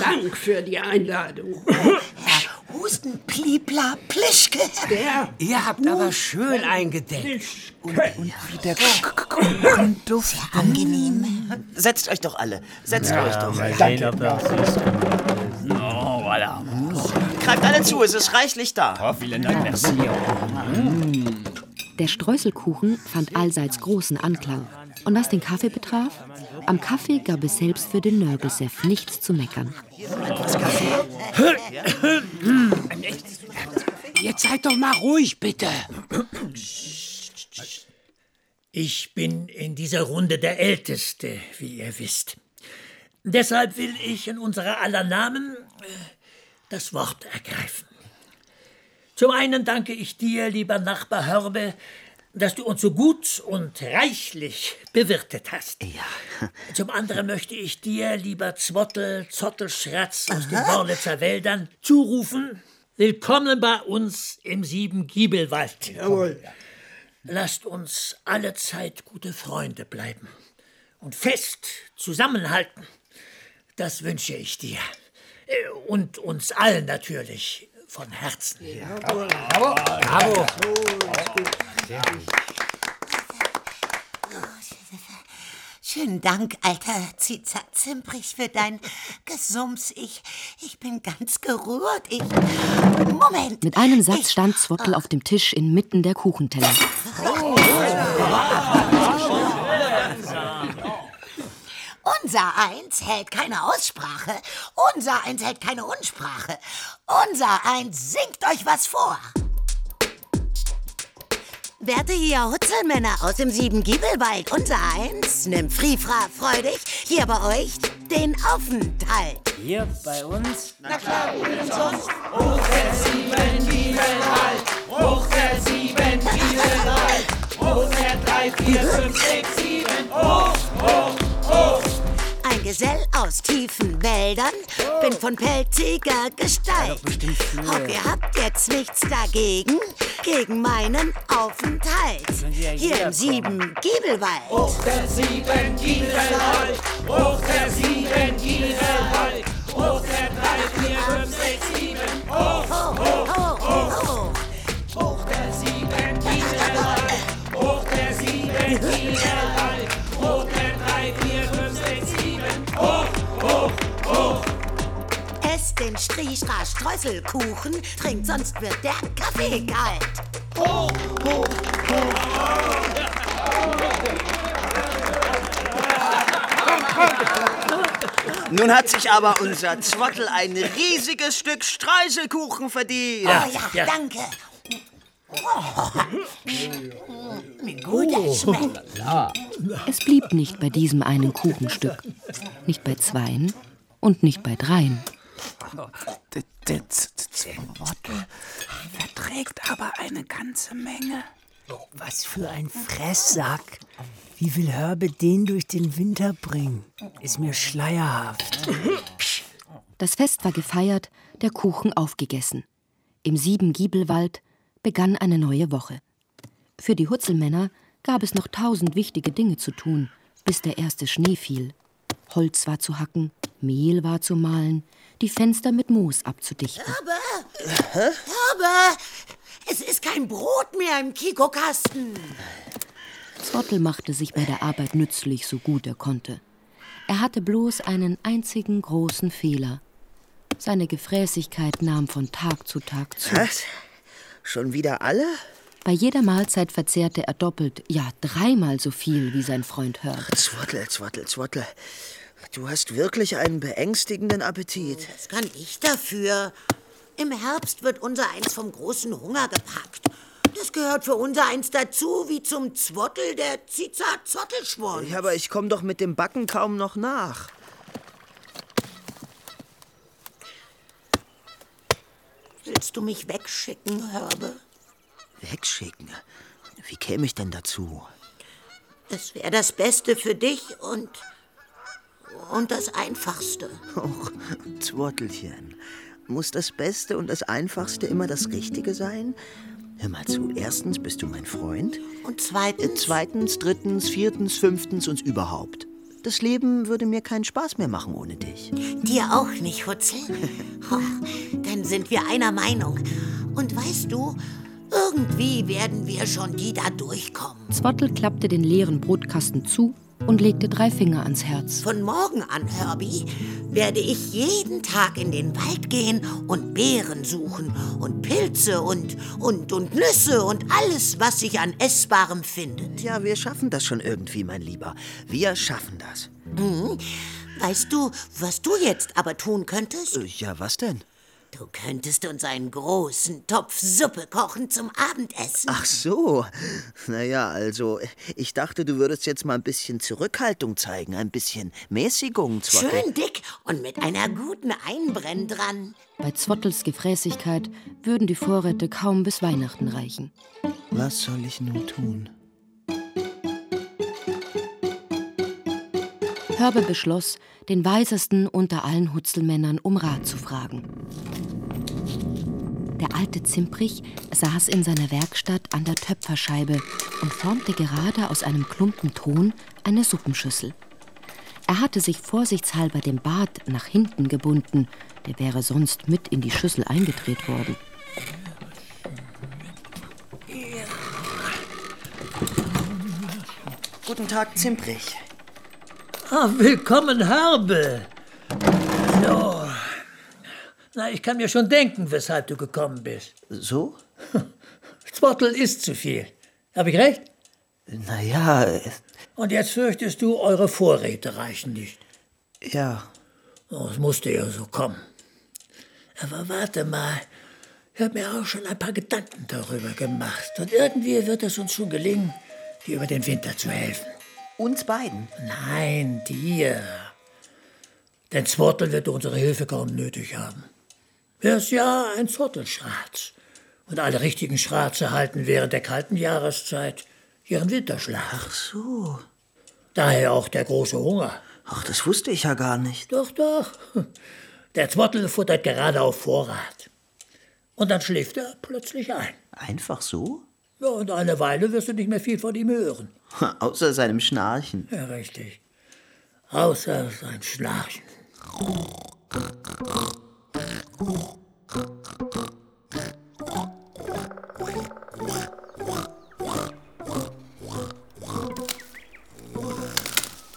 Speaker 7: Dank für die Einladung.
Speaker 3: Herr Hustenplipla Plischke.
Speaker 7: Der
Speaker 11: Ihr habt aber schön eingedeckt.
Speaker 7: Und,
Speaker 11: und wie der Kuchen duftet.
Speaker 3: Angenehm.
Speaker 4: Setzt euch doch alle. Setzt
Speaker 8: Ja,
Speaker 4: euch doch.
Speaker 8: mal sehen, ob das ist. Oh, voilà.
Speaker 4: Greift alle zu, es ist reichlich da.
Speaker 10: Oh, vielen Dank, merci.
Speaker 5: Der Streuselkuchen fand allseits großen Anklang. Und was den Kaffee betraf, am Kaffee gab es selbst für den Nörgelseff nichts zu meckern.
Speaker 11: Jetzt seid doch mal ruhig, bitte.
Speaker 7: Ich bin in dieser Runde der Älteste, wie ihr wisst. Deshalb will ich in unserer aller Namen äh, das Wort ergreifen. Zum einen danke ich dir, lieber Nachbar Hörbe, dass du uns so gut und reichlich bewirtet hast.
Speaker 4: Ja.
Speaker 7: Zum anderen möchte ich dir, lieber Zwottel, Zottelschratz aus den Worlitzer Wäldern, zurufen, willkommen bei uns im Siebengiebelwald.
Speaker 12: Jawohl.
Speaker 7: Lasst uns alle Zeit gute Freunde bleiben und fest zusammenhalten. Das wünsche ich dir. Äh, Und uns allen natürlich von Herzen.
Speaker 11: Bravo. Bravo.
Speaker 3: Schönen Dank, alter Ziza Zimprich, für dein Gesums. Ich, ich bin ganz gerührt. Ich. Moment.
Speaker 5: Mit einem Satz stand Zwottel auf dem Tisch inmitten der Kuchenteller.
Speaker 3: Unser Eins hält keine Aussprache. Unser Eins hält keine Unsprache. Unser Eins singt euch was vor. Werte hier Hutzelmänner aus dem Siebengiebelwald, unser Eins nimmt Frifra freudig hier bei euch den Aufenthalt.
Speaker 8: Hier bei uns?
Speaker 3: Na klar, und sonst?
Speaker 13: Hoch der sieben Giebelwald, hoch der sieben Giebelwald, hoch der drei, vier, fünf, sechs, sieben, hoch, hoch, hoch.
Speaker 3: Ein Gesell aus tiefen Wäldern, bin von pelziger Gestalt. Hopp, ihr habt jetzt nichts dagegen, gegen meinen Aufenthalt. Hier im Siebengiebelwald.
Speaker 13: Hoch der sieben Giebelwald, hoch der sieben Giebelwald, hoch der drei, vier, fünf, sechs, sieben, hoch, hoch, hoch, hoch. Hoch. Der sieben Giebelwald, hoch der sieben
Speaker 3: den Striechra Streuselkuchen, trinkt, sonst wird der Kaffee kalt.
Speaker 13: Hoch, hoch,
Speaker 4: Nun hat sich aber unser Zwottel ein riesiges Stück Streiselkuchen verdient.
Speaker 3: oh ja, danke. Wie gut er schmeckt.
Speaker 5: Es blieb nicht bei diesem einen Kuchenstück, nicht bei zweien und nicht bei dreien.
Speaker 9: Der, der Z- Z- Zwottel verträgt aber eine ganze Menge.
Speaker 8: Was für ein Fresssack. Wie will Hörbe den durch den Winter bringen? Ist mir schleierhaft.
Speaker 5: Das Fest war gefeiert, der Kuchen aufgegessen. Im Siebengiebelwald begann eine neue Woche. Für die Hutzelmänner gab es noch tausend wichtige Dinge zu tun, bis der erste Schnee fiel. Holz war zu hacken, Mehl war zu mahlen, die Fenster mit Moos abzudichten.
Speaker 3: Aber, aber, es ist kein Brot mehr im Kikokasten.
Speaker 5: Zwottel machte sich bei der Arbeit nützlich, so gut er konnte. Er hatte bloß einen einzigen großen Fehler. Seine Gefräßigkeit nahm von Tag zu Tag zu.
Speaker 4: Was? Schon wieder alle?
Speaker 5: Bei jeder Mahlzeit verzehrte er doppelt, ja dreimal so viel wie sein Freund Hörbe.
Speaker 4: Zwottel, Zwottel, Zwottel. Du hast wirklich einen beängstigenden Appetit.
Speaker 3: Das kann ich dafür. Im Herbst wird unser Eins vom großen Hunger gepackt. Das gehört für unser Eins dazu, wie zum Zwottel der Ziza-Zottelschwund.
Speaker 4: Ja, aber ich komme doch mit dem Backen kaum noch nach.
Speaker 3: Willst du mich wegschicken, Hörbe?
Speaker 4: Wegschicken? Wie käme ich denn dazu?
Speaker 3: Es wäre das Beste für dich und und das Einfachste.
Speaker 4: Och, Zwottelchen. Muss das Beste und das Einfachste immer das Richtige sein? Hör mal zu. Erstens bist du mein Freund.
Speaker 3: Und zweitens?
Speaker 4: Zweitens, drittens, viertens, fünftens und überhaupt. Das Leben würde mir keinen Spaß mehr machen ohne dich.
Speaker 3: Dir auch nicht, Hutzel? Oh, dann sind wir einer Meinung. Und weißt du, irgendwie werden wir schon die da durchkommen.
Speaker 5: Zwottel klappte den leeren Brotkasten zu und legte drei Finger ans Herz.
Speaker 3: Von morgen an, Herbie, werde ich jeden Tag in den Wald gehen und Beeren suchen und Pilze und, und, und Nüsse und alles, was sich an Essbarem findet.
Speaker 4: Ja, wir schaffen das schon irgendwie, mein Lieber. Wir schaffen das.
Speaker 3: Mhm. Weißt du, was du jetzt aber tun könntest?
Speaker 4: Äh, Ja, was denn?
Speaker 3: Du könntest uns einen großen Topf Suppe kochen zum Abendessen.
Speaker 4: Ach so. Naja, also, ich dachte, du würdest jetzt mal ein bisschen Zurückhaltung zeigen, ein bisschen Mäßigung. Zwockel.
Speaker 3: Schön dick und mit einer guten Einbrenn dran.
Speaker 5: Bei Zwottels Gefräßigkeit würden die Vorräte kaum bis Weihnachten reichen.
Speaker 4: Was soll ich nun tun?
Speaker 5: Hörbe beschloss, den Weisesten unter allen Hutzelmännern um Rat zu fragen. Der alte Zimprich saß in seiner Werkstatt an der Töpferscheibe und formte gerade aus einem Klumpen Ton eine Suppenschüssel. Er hatte sich vorsichtshalber den Bart nach hinten gebunden, der wäre sonst mit in die Schüssel eingedreht worden.
Speaker 4: Guten Tag, Zimprich.
Speaker 7: Ah, willkommen, Herbe. So. Na, ich kann mir schon denken, weshalb du gekommen bist.
Speaker 4: So?
Speaker 7: Zwottel isst zu viel. Hab ich recht?
Speaker 4: Naja,
Speaker 7: Und jetzt fürchtest du, eure Vorräte reichen nicht.
Speaker 4: ja.
Speaker 7: Oh, es musste ja so kommen. Aber warte mal. Ich habe mir auch schon ein paar Gedanken darüber gemacht. Und irgendwie wird es uns schon gelingen, dir über den Winter zu helfen.
Speaker 4: Uns beiden?
Speaker 7: Nein, dir. Denn Zwottel wird unsere Hilfe kaum nötig haben. Er ist ja ein Zottelschratz. Und alle richtigen Schratze halten während der kalten Jahreszeit ihren Winterschlaf.
Speaker 4: Ach so.
Speaker 7: Daher auch der große Hunger.
Speaker 4: Ach, das wusste ich ja gar nicht.
Speaker 7: Doch, doch. Der Zwottel futtert gerade auf Vorrat. Und dann schläft er plötzlich ein.
Speaker 4: Einfach so?
Speaker 7: Ja, und eine Weile wirst du nicht mehr viel von ihm hören.
Speaker 4: Außer seinem Schnarchen.
Speaker 7: Ja, richtig. Außer sein Schnarchen.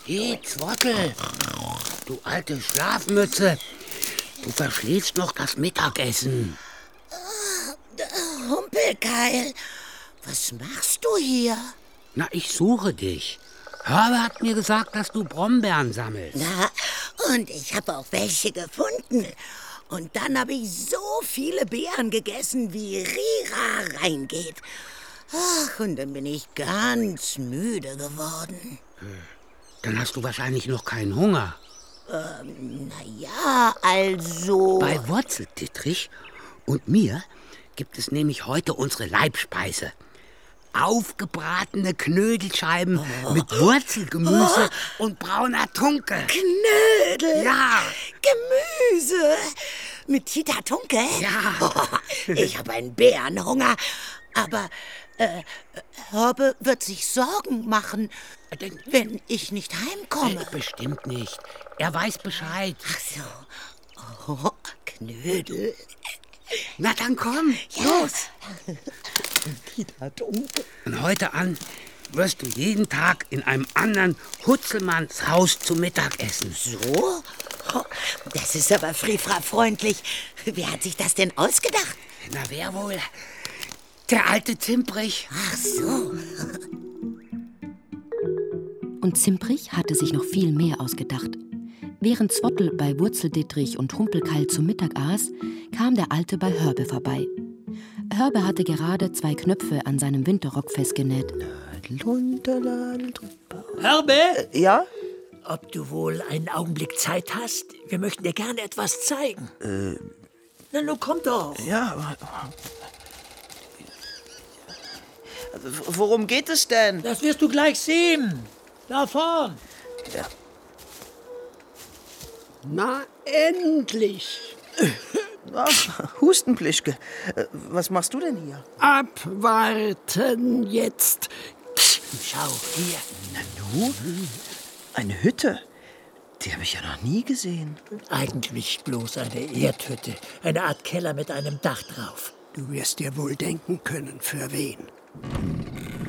Speaker 11: Hey, Zwottel, du alte Schlafmütze, du verschläfst noch das Mittagessen.
Speaker 3: Humpelkeil, was machst du hier?
Speaker 11: Na, ich suche dich. Hörbe hat mir gesagt, dass du Brombeeren sammelst.
Speaker 3: Na, und ich habe auch welche gefunden. Und dann habe ich so viele Beeren gegessen, wie Rira reingeht. Ach, und dann bin ich ganz müde geworden.
Speaker 11: Dann hast du wahrscheinlich noch keinen Hunger.
Speaker 3: Ähm, na ja, also.
Speaker 11: Bei Wurzeldittrich und mir gibt es nämlich heute unsere Leibspeise. Aufgebratene Knödelscheiben mit Wurzelgemüse und brauner Tunke.
Speaker 3: Knödel.
Speaker 11: Ja.
Speaker 3: Gemüse. Mit Tita Tunke.
Speaker 11: Ja.
Speaker 3: Ich habe einen Bärenhunger. Aber äh, Hörbe wird sich Sorgen machen, wenn ich nicht heimkomme.
Speaker 11: Äh, Bestimmt nicht. Er weiß Bescheid.
Speaker 3: Ach so. Oh, Knödel.
Speaker 11: Na dann komm, los.
Speaker 3: Tita Tunke.
Speaker 11: Von heute an wirst du jeden Tag in einem anderen Hutzelmanns Haus zu Mittag essen.
Speaker 3: So? Oh, das ist aber Frifra-freundlich. Wer hat sich das denn ausgedacht?
Speaker 11: Na, wer wohl? Der alte Zimprich.
Speaker 3: Ach so.
Speaker 5: Und Zimprich hatte sich noch viel mehr ausgedacht. Während Zwottel bei Wurzeldittrich und Humpelkeil zum Mittag aß, kam der Alte bei Hörbe vorbei. Hörbe hatte gerade zwei Knöpfe an seinem Winterrock festgenäht.
Speaker 7: Herbe?
Speaker 4: Ja?
Speaker 7: Ob du wohl einen Augenblick Zeit hast? Wir möchten dir gerne etwas zeigen.
Speaker 4: Äh,
Speaker 7: Na, nun komm doch.
Speaker 4: ja. Worum geht es denn?
Speaker 7: Das wirst du gleich sehen. Da vorn.
Speaker 4: Ja.
Speaker 11: Na, endlich.
Speaker 4: Ach, Hustenplischke. Äh, Was machst du denn hier?
Speaker 11: Abwarten jetzt. Schau hier.
Speaker 4: Du? Eine Hütte? Die habe ich ja noch nie gesehen.
Speaker 7: Eigentlich bloß eine Erdhütte. Eine Art Keller mit einem Dach drauf.
Speaker 11: Du wirst dir wohl denken können, für wen.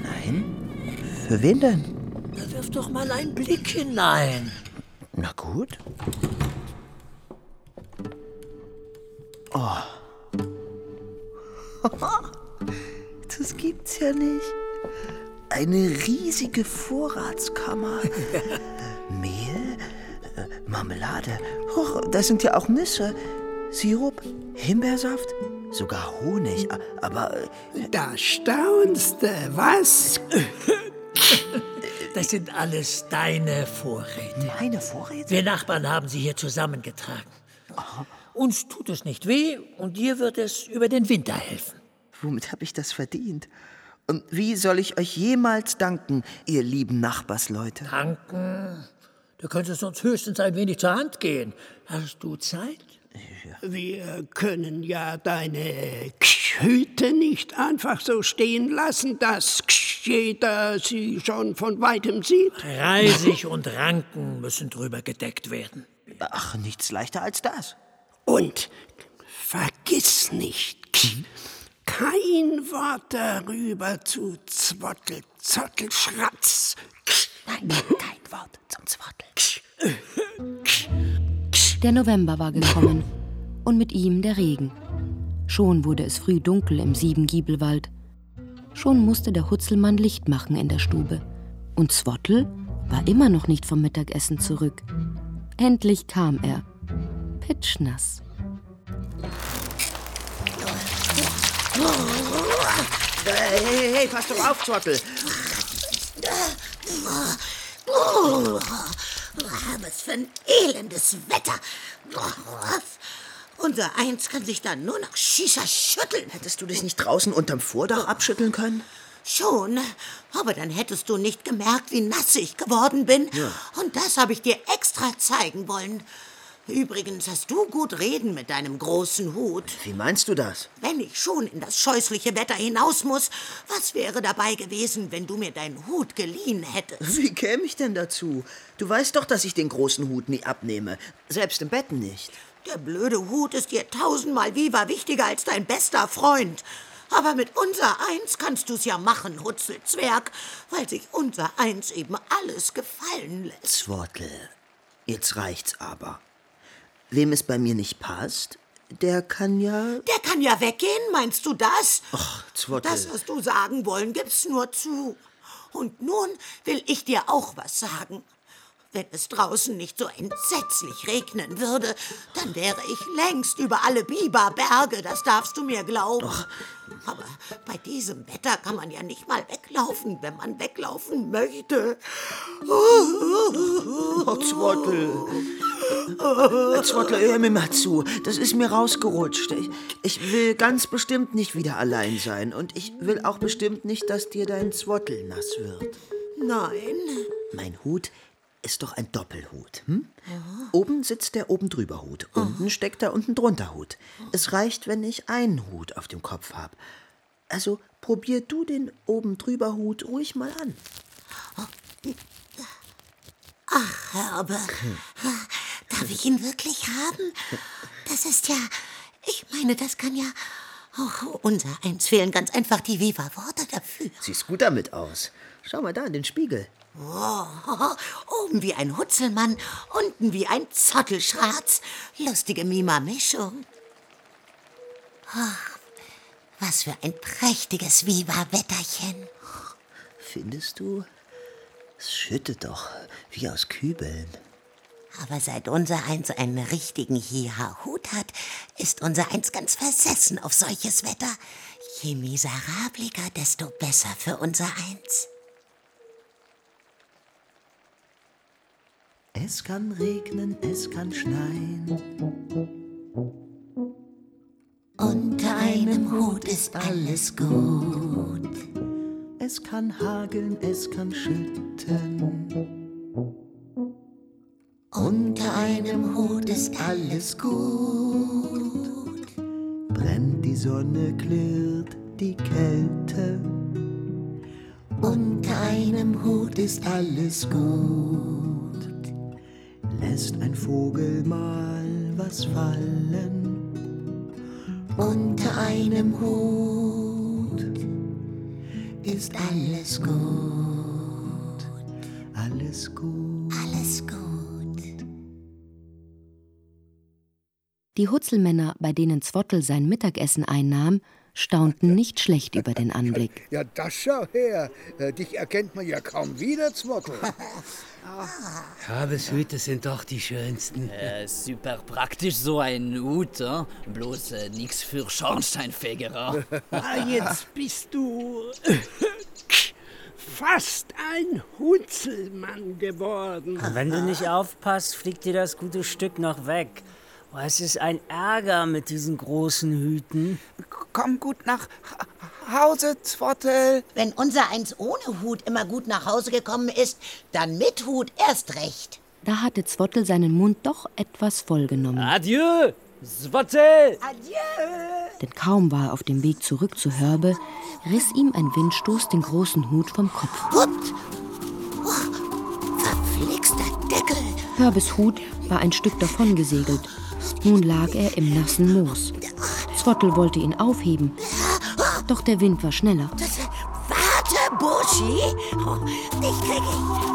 Speaker 4: Nein? Für wen denn?
Speaker 7: Na, wirf doch mal einen Blick hinein.
Speaker 4: Na gut. Oh. Das gibt's ja nicht. Eine riesige Vorratskammer. Mehl, äh, Marmelade. Och, da sind ja auch Nüsse. Sirup, Himbeersaft, sogar Honig. Aber äh,
Speaker 11: Da staunst du, was?
Speaker 7: Das sind alles deine Vorräte.
Speaker 4: meine Vorräte?
Speaker 7: Wir Nachbarn haben sie hier zusammengetragen. Uns tut es nicht weh und dir wird es über den Winter helfen.
Speaker 4: Womit habe ich das verdient? Und wie soll ich euch jemals danken, ihr lieben Nachbarsleute?
Speaker 7: Danken? Du könntest uns höchstens ein wenig zur Hand gehen. Hast du Zeit?
Speaker 11: Wir können ja deine Hüte nicht einfach so stehen lassen, dass jeder sie schon von weitem sieht.
Speaker 7: Reisig und Ranken müssen drüber gedeckt werden.
Speaker 4: Ach, nichts leichter als das.
Speaker 11: Und vergiss nicht, kein Wort darüber zu Zwottel, Zottel, Schratz.
Speaker 4: Nein, kein Wort zum Zwottel.
Speaker 5: Der November war gekommen und mit ihm der Regen. Schon wurde es früh dunkel im Siebengiebelwald. Schon musste der Hutzelmann Licht machen in der Stube. Und Zwottel war immer noch nicht vom Mittagessen zurück. Endlich kam er. Pitschnass.
Speaker 4: Hey, hey, hey, pass doch auf, Zwottel.
Speaker 3: Was für ein elendes Wetter. Unser Eins kann sich da nur noch Shisha schütteln.
Speaker 4: Hättest du dich nicht draußen unterm Vordach abschütteln können?
Speaker 3: Schon, aber dann hättest du nicht gemerkt, wie nass ich geworden bin.
Speaker 4: Ja.
Speaker 3: Und das habe ich dir extra zeigen wollen. Übrigens hast du gut reden mit deinem großen Hut.
Speaker 4: Wie meinst du das?
Speaker 3: Wenn ich schon in das scheußliche Wetter hinaus muss, was wäre dabei gewesen, wenn du mir deinen Hut geliehen hättest?
Speaker 4: Wie käme ich denn dazu? Du weißt doch, dass ich den großen Hut nie abnehme. Selbst im Bett nicht.
Speaker 3: Der blöde Hut ist dir tausendmal viva wichtiger als dein bester Freund. Aber mit unser Eins kannst du's ja machen, Hutzelzwerg, weil sich unser Eins eben alles gefallen lässt.
Speaker 4: Zwottel, jetzt reicht's aber. Wem es bei mir nicht passt, der kann ja...
Speaker 3: Der kann ja weggehen, meinst du das?
Speaker 4: Ach, Zwottel.
Speaker 3: Das, was du sagen wollen, gib's nur zu. Und nun will ich dir auch was sagen. Wenn es draußen nicht so entsetzlich regnen würde, dann wäre ich längst über alle Biberberge, das darfst du mir glauben. Aber bei diesem Wetter kann man ja nicht mal weglaufen, wenn man weglaufen möchte.
Speaker 4: Oh, Zwottel. Zwottel, hör mir mal zu. Das ist mir rausgerutscht. Ich, ich will ganz bestimmt nicht wieder allein sein. Und ich will auch bestimmt nicht, dass dir dein Zwottel nass wird.
Speaker 3: Nein.
Speaker 4: Mein Hut ist doch ein Doppelhut. Hm? Oben sitzt der oben drüber Hut, unten steckt der unten drunter Hut. Es reicht, wenn ich einen Hut auf dem Kopf habe. Also probier du den oben drüber Hut ruhig mal an.
Speaker 3: Ach, Herbe, darf ich ihn wirklich haben? Das ist ja, ich meine, das kann ja, oh, unser Eins fehlen ganz einfach die Viva-Worte dafür.
Speaker 4: Siehst gut damit aus. Schau mal da in den Spiegel.
Speaker 3: Oh, oben wie ein Hutzelmann, unten wie ein Zottelschratz. Lustige Mima-Mischung. Ach, was für ein prächtiges Viva-Wetterchen.
Speaker 4: Findest du? Es schüttet doch wie aus Kübeln.
Speaker 3: Aber seit unser Eins einen richtigen Hiha-Hut hat, ist unser Eins ganz versessen auf solches Wetter. Je miserabliger, desto besser für unser Eins.
Speaker 4: Es kann regnen, es kann schneien.
Speaker 3: Unter einem Hut ist alles gut.
Speaker 4: Es kann hageln, es kann schütten.
Speaker 3: Unter einem Hut
Speaker 12: ist alles gut. Brennt die Sonne, klirrt die Kälte. Unter einem Hut ist alles gut. Lässt ein Vogel mal was fallen. Unter einem Hut ist alles gut. Alles gut.
Speaker 5: Die Hutzelmänner, bei denen Zwottel sein Mittagessen einnahm, staunten nicht schlecht über den Anblick.
Speaker 14: Ja, das schau her. Äh, Dich erkennt man ja kaum wieder, Zwottel.
Speaker 11: Habes Hüte sind doch die schönsten.
Speaker 10: Äh, super praktisch so ein Hut, äh? bloß äh, nix für Schornsteinfegerer.
Speaker 11: Ah, jetzt bist du fast ein Hutzelmann geworden.
Speaker 8: Wenn du nicht aufpasst, fliegt dir das gute Stück noch weg. Oh, es ist ein Ärger mit diesen großen Hüten.
Speaker 9: Komm gut nach Hause, Zwottel.
Speaker 3: Wenn unser eins ohne Hut immer gut nach Hause gekommen ist, dann mit Hut erst recht.
Speaker 5: Da hatte Zwottel seinen Mund doch etwas vollgenommen.
Speaker 10: Adieu, Zwottel!
Speaker 3: Adieu!
Speaker 5: Denn kaum war er auf dem Weg zurück zu Hörbe, riss ihm ein Windstoß den großen Hut vom Kopf.
Speaker 3: Hupt! Oh, verflixter Deckel!
Speaker 5: Hörbes Hut war ein Stück davon gesegelt. Nun lag er im nassen Moos. Zwottel wollte ihn aufheben, doch der Wind war schneller.
Speaker 3: Warte, Buschi! Oh, dich krieg ich!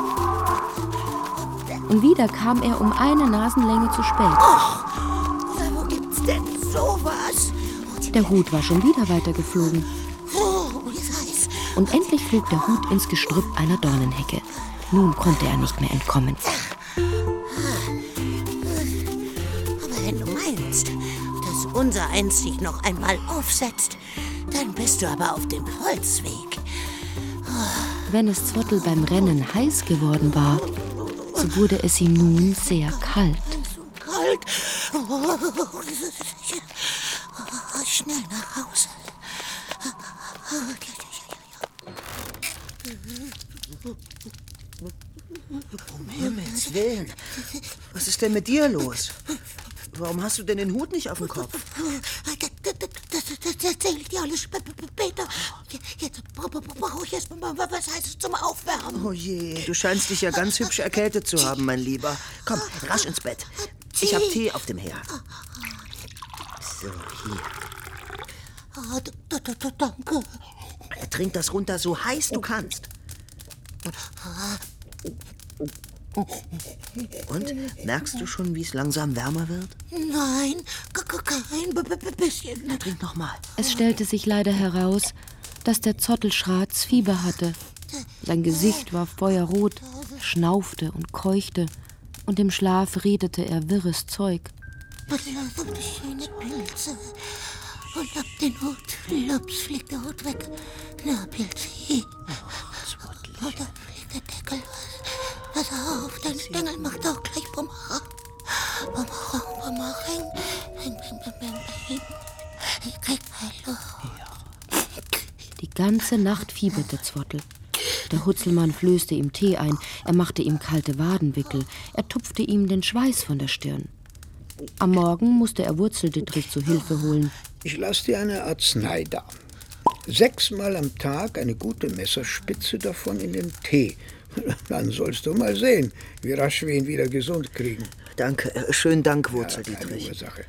Speaker 5: Und wieder kam er um eine Nasenlänge zu spät.
Speaker 3: Och, wo gibt's denn sowas?
Speaker 5: Der Hut war schon wieder weitergeflogen.
Speaker 3: Oh.
Speaker 5: Und endlich flog der Hut ins Gestrüpp einer Dornenhecke. Nun konnte er nicht mehr entkommen.
Speaker 3: Unser eins sich noch einmal aufsetzt, dann bist du aber auf dem Holzweg.
Speaker 5: Wenn es Zwottel beim Rennen heiß geworden war, so wurde es ihm nun sehr kalt.
Speaker 3: Kalt. Oh, schnell nach Hause.
Speaker 4: Um Himmels Willen. Was ist denn mit dir los? Warum hast du denn den Hut nicht auf dem Kopf?
Speaker 3: Das erzähle ich dir alles sp- sp- später. Jetzt bra- bra- brauche ich erst mal was Heißes zum Aufwärmen.
Speaker 4: Oh je, du scheinst dich ja ganz hübsch erkältet zu haben, mein Lieber. Komm, rasch ins Bett. Ich hab Tee auf dem Herd. So, hier.
Speaker 3: Ah, Danke.
Speaker 4: Trink das runter so heiß du kannst. Und? Merkst du schon, wie es langsam wärmer wird?
Speaker 3: Nein, kein bisschen.
Speaker 4: Na, trink noch mal.
Speaker 5: Es stellte sich leider heraus, dass der Zottelschratz Fieber hatte. Sein Gesicht war feuerrot, schnaufte und keuchte, und im Schlaf redete er wirres Zeug.
Speaker 3: Schöne Pilze. Und ab den Hut. Lups fliegt der Hut weg. Na, Pilze. Und dann fliegt der Deckel. Pass auf, dein Stängel macht auch gleich Bumerang. Bumerang, Bumerang. Bing, bing, bing, bing, bing. Ich krieg Hallo.
Speaker 5: Die ganze Nacht fieberte Zwottel. Der Hutzelmann flößte ihm Tee ein, er machte ihm kalte Wadenwickel, er tupfte ihm den Schweiß von der Stirn. Am Morgen musste er Wurzeldittrich zu Hilfe holen.
Speaker 14: Ich lass dir eine Arznei da. Sechsmal am Tag eine gute Messerspitze davon in den Tee. Dann sollst du mal sehen, wie rasch wir ihn wieder gesund kriegen.
Speaker 4: Danke, äh, schönen Dank,
Speaker 14: Keine
Speaker 4: Wurzeldietrich.
Speaker 14: Ursache.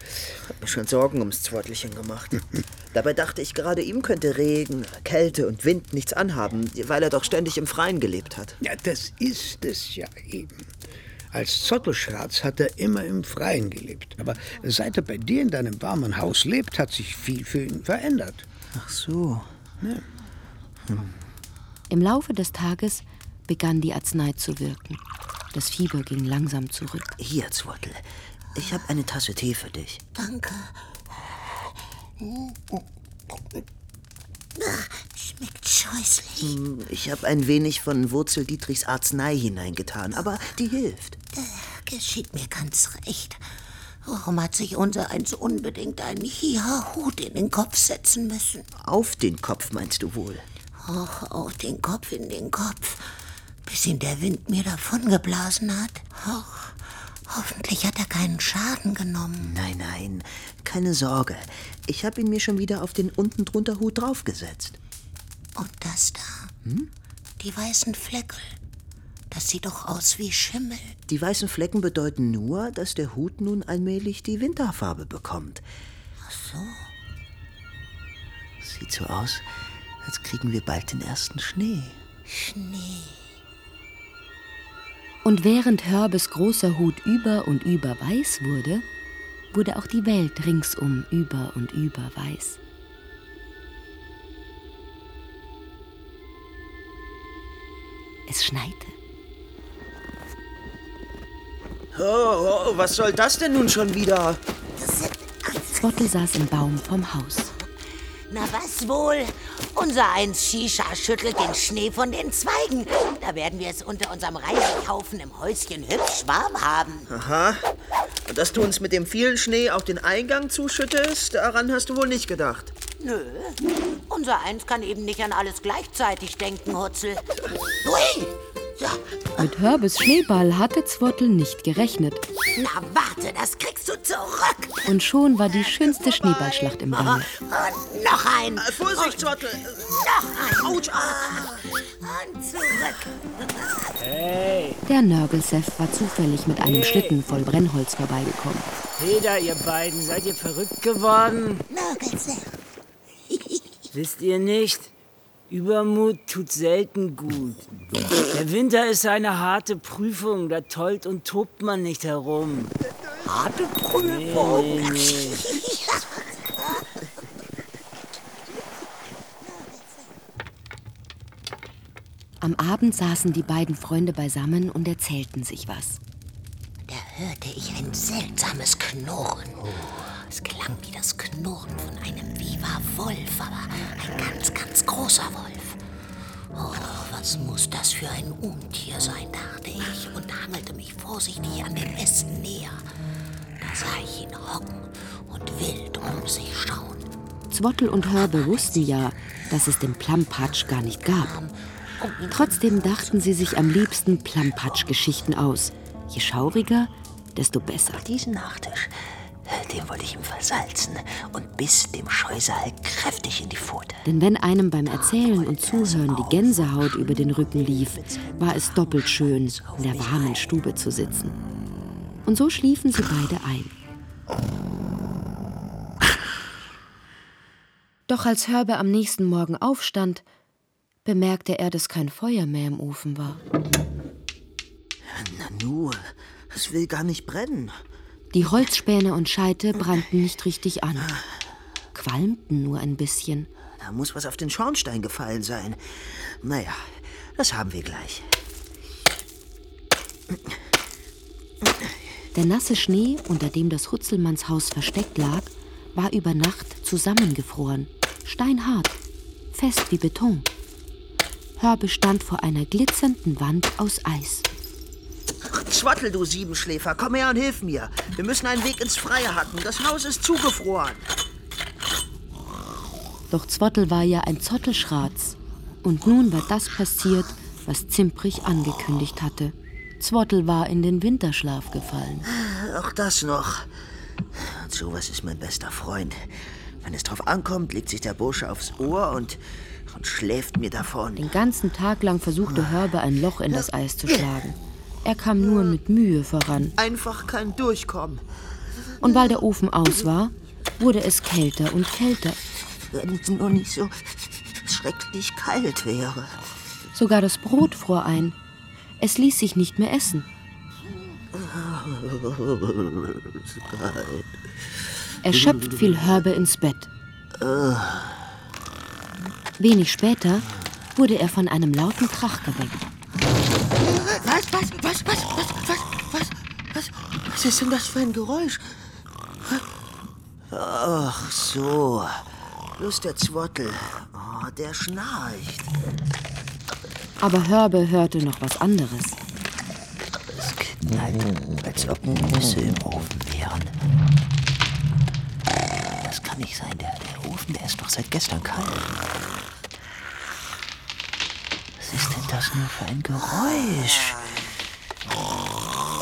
Speaker 4: Hab mir schon Sorgen ums Zwottelchen gemacht. Dabei dachte ich, gerade ihm könnte Regen, Kälte und Wind nichts anhaben, weil er doch ständig im Freien gelebt hat.
Speaker 14: Ja, das ist es ja eben. Als Zottelschratz hat er immer im Freien gelebt. Aber seit er bei dir in deinem warmen Haus lebt, hat sich viel für ihn verändert.
Speaker 4: Ach so.
Speaker 5: Im Laufe des Tages begann die Arznei zu wirken. Das Fieber ging langsam zurück.
Speaker 4: Hier, Zwottel, ich habe eine Tasse Tee für dich.
Speaker 3: Danke. Schmeckt scheußlich.
Speaker 4: Hm, Ich habe ein wenig von Wurzeldietrichs Arznei hineingetan, aber die hilft.
Speaker 3: Geschieht mir ganz recht. Warum hat sich unser eins unbedingt einen Hiha-Hut in den Kopf setzen müssen?
Speaker 4: Auf den Kopf meinst du wohl?
Speaker 3: Och, auf den Kopf in den Kopf, bis ihn der Wind mir davongeblasen hat. Och, Hoffentlich hat er keinen Schaden genommen.
Speaker 4: Nein, nein, keine Sorge. Ich habe ihn mir schon wieder auf den unten drunter Hut draufgesetzt.
Speaker 3: Und das da,
Speaker 4: Hm?
Speaker 3: die weißen Fleckel, das sieht doch aus wie Schimmel.
Speaker 4: Die weißen Flecken bedeuten nur, dass der Hut nun allmählich die Winterfarbe bekommt.
Speaker 3: Ach so.
Speaker 4: Sieht so aus, als kriegen wir bald den ersten Schnee.
Speaker 3: Schnee.
Speaker 5: Und während Herbes großer Hut über und über weiß wurde, wurde auch die Welt ringsum über und über weiß. Es schneite.
Speaker 4: Oh, oh, was soll das denn nun schon wieder?
Speaker 5: Zwottel saß im Baum vom Haus.
Speaker 3: Na was wohl? Unser Eins Shisha schüttelt den Schnee von den Zweigen. Da werden wir es unter unserem Reisekaufen im Häuschen hübsch warm haben.
Speaker 4: Aha. Und dass du uns mit dem vielen Schnee auch den Eingang zuschüttest, daran hast du wohl nicht gedacht.
Speaker 3: Nö, unser Eins kann eben nicht an alles gleichzeitig denken, Hutzel. Hui! Ja,
Speaker 5: Mit Herbes Schneeball hatte Zwottel nicht gerechnet.
Speaker 3: na warte, das kriegst du zurück.
Speaker 5: Und schon war die schönste Schneeballschlacht im Gange.
Speaker 3: Und noch ein.
Speaker 4: Äh, Vorsicht, Zwottel!
Speaker 3: Noch ein. Autsch. Und zurück.
Speaker 8: Hey,
Speaker 5: Der Nörgelsef war zufällig mit einem Schlitten voll Brennholz vorbeigekommen.
Speaker 8: Peter, ihr beiden, seid ihr verrückt geworden?
Speaker 3: Nörgelse.
Speaker 8: Wisst ihr nicht? Übermut tut selten gut. Der Winter ist eine harte Prüfung, da tollt und tobt man nicht herum.
Speaker 3: Harte Prüfung.
Speaker 8: Nee, nee, nee.
Speaker 5: Am Abend saßen die beiden Freunde beisammen und erzählten sich was.
Speaker 3: Hörte ich ein seltsames Knurren. Es klang wie das Knurren von einem Viva Wolf, aber ein ganz, ganz großer Wolf. Oh, was muss das für ein Untier sein, dachte ich und hangelte mich vorsichtig an den Ästen näher. Da sah ich ihn hocken und wild um sich schauen.
Speaker 5: Zwottel und Hörbe wussten ja, dass es den Plampatsch gar nicht gab. Trotzdem dachten sie sich am liebsten Plampatsch-Geschichten aus. Je schauriger, desto besser.
Speaker 4: Diesen Nachtisch, den wollte ich ihm versalzen und biss dem Scheusal kräftig in die Pfote.
Speaker 5: Denn wenn einem beim Erzählen und Zuhören die Gänsehaut über den Rücken lief, war es doppelt schön, in der warmen Stube zu sitzen. Und so schliefen sie beide ein. Doch als Hörbe am nächsten Morgen aufstand, bemerkte er, dass kein Feuer mehr im Ofen war.
Speaker 4: Nanu, es will gar nicht brennen.
Speaker 5: Die Holzspäne und Scheite brannten nicht richtig an, qualmten nur ein bisschen.
Speaker 4: Da muss was auf den Schornstein gefallen sein. Naja, das haben wir gleich.
Speaker 5: Der nasse Schnee, unter dem das Hutzelmannshaus versteckt lag, war über Nacht zusammengefroren, steinhart, fest wie Beton. Hörbe stand vor einer glitzernden Wand aus Eis.
Speaker 4: Zwattel, du Siebenschläfer, komm her und hilf mir. Wir müssen einen Weg ins Freie hacken. Das Haus ist zugefroren.
Speaker 5: Doch Zwottel war ja ein Zottelschratz. Und nun war das passiert, was Zimprich angekündigt hatte. Zwottel war in den Winterschlaf gefallen.
Speaker 4: Auch das noch. Und sowas ist mein bester Freund. Wenn es drauf ankommt, legt sich der Bursche aufs Ohr und, und schläft mir davon.
Speaker 5: Den ganzen Tag lang versuchte Hörbe ein Loch in das Eis zu schlagen. Er kam nur mit Mühe voran.
Speaker 4: Einfach kein Durchkommen.
Speaker 5: Und weil der Ofen aus war, wurde es kälter und kälter.
Speaker 4: Wenn es nur nicht so schrecklich kalt wäre.
Speaker 5: Sogar das Brot fror ein. Es ließ sich nicht mehr essen. Erschöpft fiel Hörbe ins Bett. Wenig später wurde er von einem lauten Krach geweckt.
Speaker 4: Was, was, was, was, was, was, was, was, was ist denn das für ein Geräusch? Ach so, bloß der Zwottel. Oh, der schnarcht.
Speaker 5: Aber Hörbe hörte noch was anderes.
Speaker 4: Es knallt, als ob Nüsse im Ofen wären. Das kann nicht sein, der, der Ofen, der ist doch seit gestern kalt. Was ist denn das nur für ein Geräusch?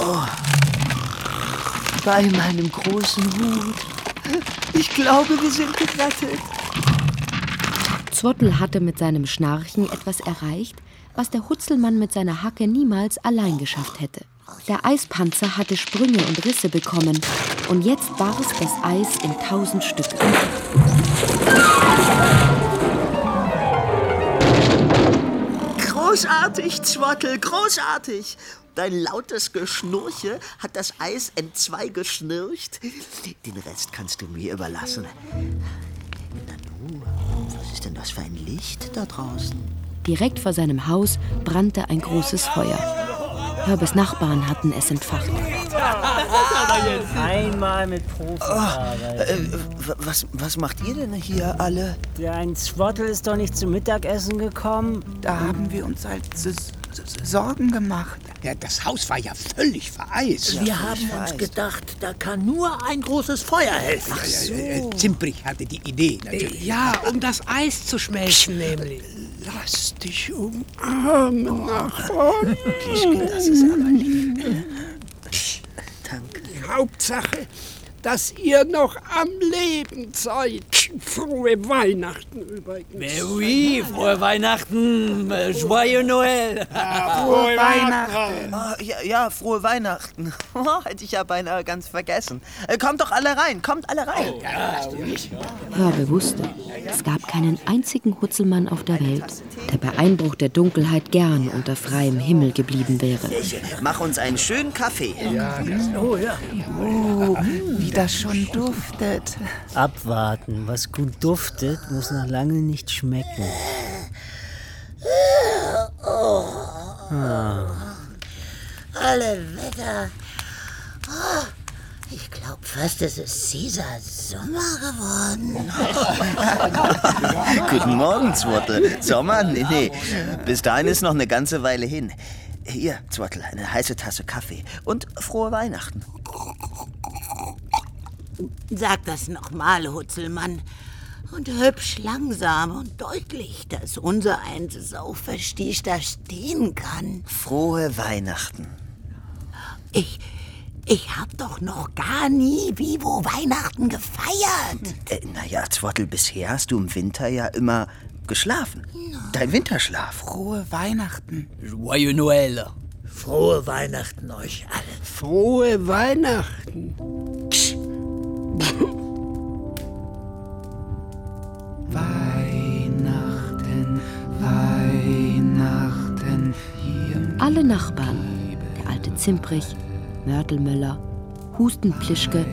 Speaker 4: Oh.
Speaker 6: bei meinem großen Hut. Ich glaube, wir sind gerettet.
Speaker 5: Zwottl hatte mit seinem Schnarchen etwas erreicht, was der Hutzelmann mit seiner Hacke niemals allein geschafft hätte. Der Eispanzer hatte Sprünge und Risse bekommen und jetzt barst das Eis in tausend Stücke.
Speaker 4: Großartig, Zwottl, großartig. Dein lautes Geschnurche hat das Eis entzwei geschnürcht. Den Rest kannst du mir überlassen. Na du, was ist denn das für ein Licht da draußen?
Speaker 5: Direkt vor seinem Haus brannte ein großes Feuer. Hörbes Nachbarn hatten es entfacht.
Speaker 8: Einmal mit Profis
Speaker 4: Äh, w- was, was macht ihr denn hier alle?
Speaker 8: Der ein Zwottel ist doch nicht zum Mittagessen gekommen.
Speaker 9: Da haben wir uns halt S- S- Sorgen gemacht.
Speaker 11: Ja, das Haus war ja völlig vereist.
Speaker 7: Wir haben uns gedacht, da kann nur ein großes Feuer helfen.
Speaker 11: Ach so. Äh, Zimprich hatte die Idee, natürlich.
Speaker 15: Ja, um das Eis zu schmelzen, nämlich.
Speaker 14: Lass dich umarmen, Nachbarn.
Speaker 4: Das ist aber lieb. Danke.
Speaker 14: Die Hauptsache, dass ihr noch am Leben seid. Frohe Weihnachten übrigens.
Speaker 10: Mais oui, frohe Weihnachten, äh, joyeux Noël.
Speaker 14: frohe Weihnachten.
Speaker 4: Ah, ja, ja, frohe Weihnachten. Hätte ich ja beinahe ganz vergessen. Äh, kommt doch alle rein, kommt alle rein.
Speaker 5: Hörbe wusste, es gab keinen einzigen Hutzelmann auf der Welt, der bei Einbruch der Dunkelheit gern unter freiem Himmel geblieben wäre.
Speaker 4: Mach uns einen schönen Kaffee.
Speaker 7: Oh ja.
Speaker 9: Oh, wie das schon duftet.
Speaker 8: Abwarten. Was gut duftet, muss noch lange nicht schmecken. Ah.
Speaker 3: Alle Wetter. Oh, ich glaube fast, es ist Caesar Sommer geworden.
Speaker 4: Guten Morgen, Zwottl. Sommer? Nee, nee. Bis dahin ist noch eine ganze Weile hin. Hier, Zwottl, eine heiße Tasse Kaffee. Und frohe Weihnachten.
Speaker 3: Sag das nochmal, Hutzelmann. Und hübsch langsam und deutlich, dass unser eins es auch verstehst, da stehen kann.
Speaker 4: Frohe Weihnachten.
Speaker 3: Ich, ich hab doch noch gar nie Vivo Weihnachten gefeiert.
Speaker 4: Äh, naja, Zwottl, bisher hast du im Winter ja immer geschlafen. Dein Winterschlaf.
Speaker 9: Frohe Weihnachten.
Speaker 10: Joyeux Noël.
Speaker 7: Frohe Weihnachten euch alle.
Speaker 14: Frohe Weihnachten.
Speaker 9: Weihnachten, Weihnachten, hier
Speaker 5: Alle Nachbarn, der alte Zimprich, Mörtelmöller, Hustenplischke,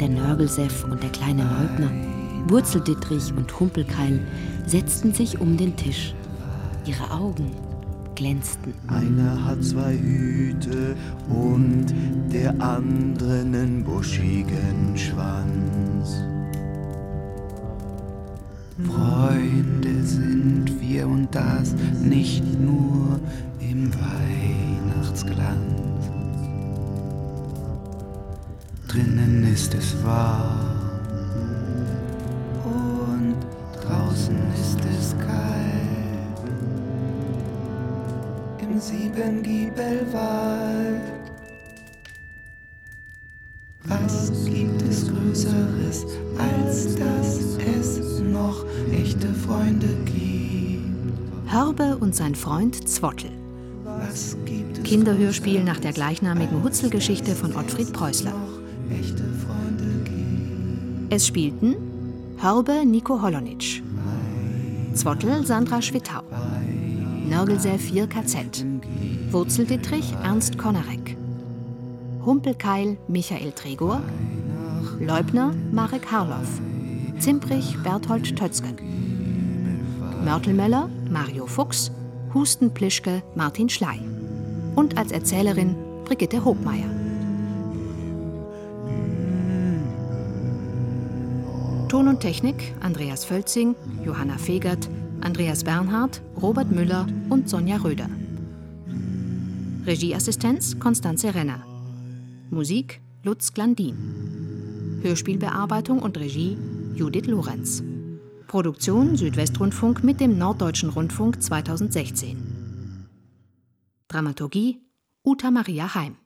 Speaker 5: der Nörgelseff und der kleine Leutner, Wurzeldittrich und Humpelkeil setzten sich um den Tisch. Ihre Augen glänzten.
Speaker 12: Einer hat zwei Hüte und der andere einen buschigen Schwanz.
Speaker 9: Freunde sind wir und das nicht nur im Weihnachtsglanz. Drinnen ist es warm und
Speaker 2: sein Freund
Speaker 9: es
Speaker 2: Kinderhörspiel nach der gleichnamigen Hutzelgeschichte von Ottfried Preußler.
Speaker 9: echte Freunde gibt?
Speaker 2: Es spielten Hörbe Nico Holonitsch, Zwottl Sandra Schwittau, Nörgelseff Jirka Z, Wurzeldittrich Ernst Konarek, Humpelkeil Michael Tregor, Leubner Marek Harloff, Zimprich Berthold Tötzke, Mörtelmöller Mario Fuchs, Hustenplischke Martin Schley und als Erzählerin Brigitte Hobmeier. Ton und Technik Andreas Völzing, Johanna Fegert, Andreas Bernhard, Robert Müller und Sonja Röder. Regieassistenz Konstanze Renner. Musik Lutz Glandin. Hörspielbearbeitung und Regie Judith Lorenz. Produktion Südwestrundfunk mit dem Norddeutschen Rundfunk 2016. Dramaturgie Uta Maria Heim.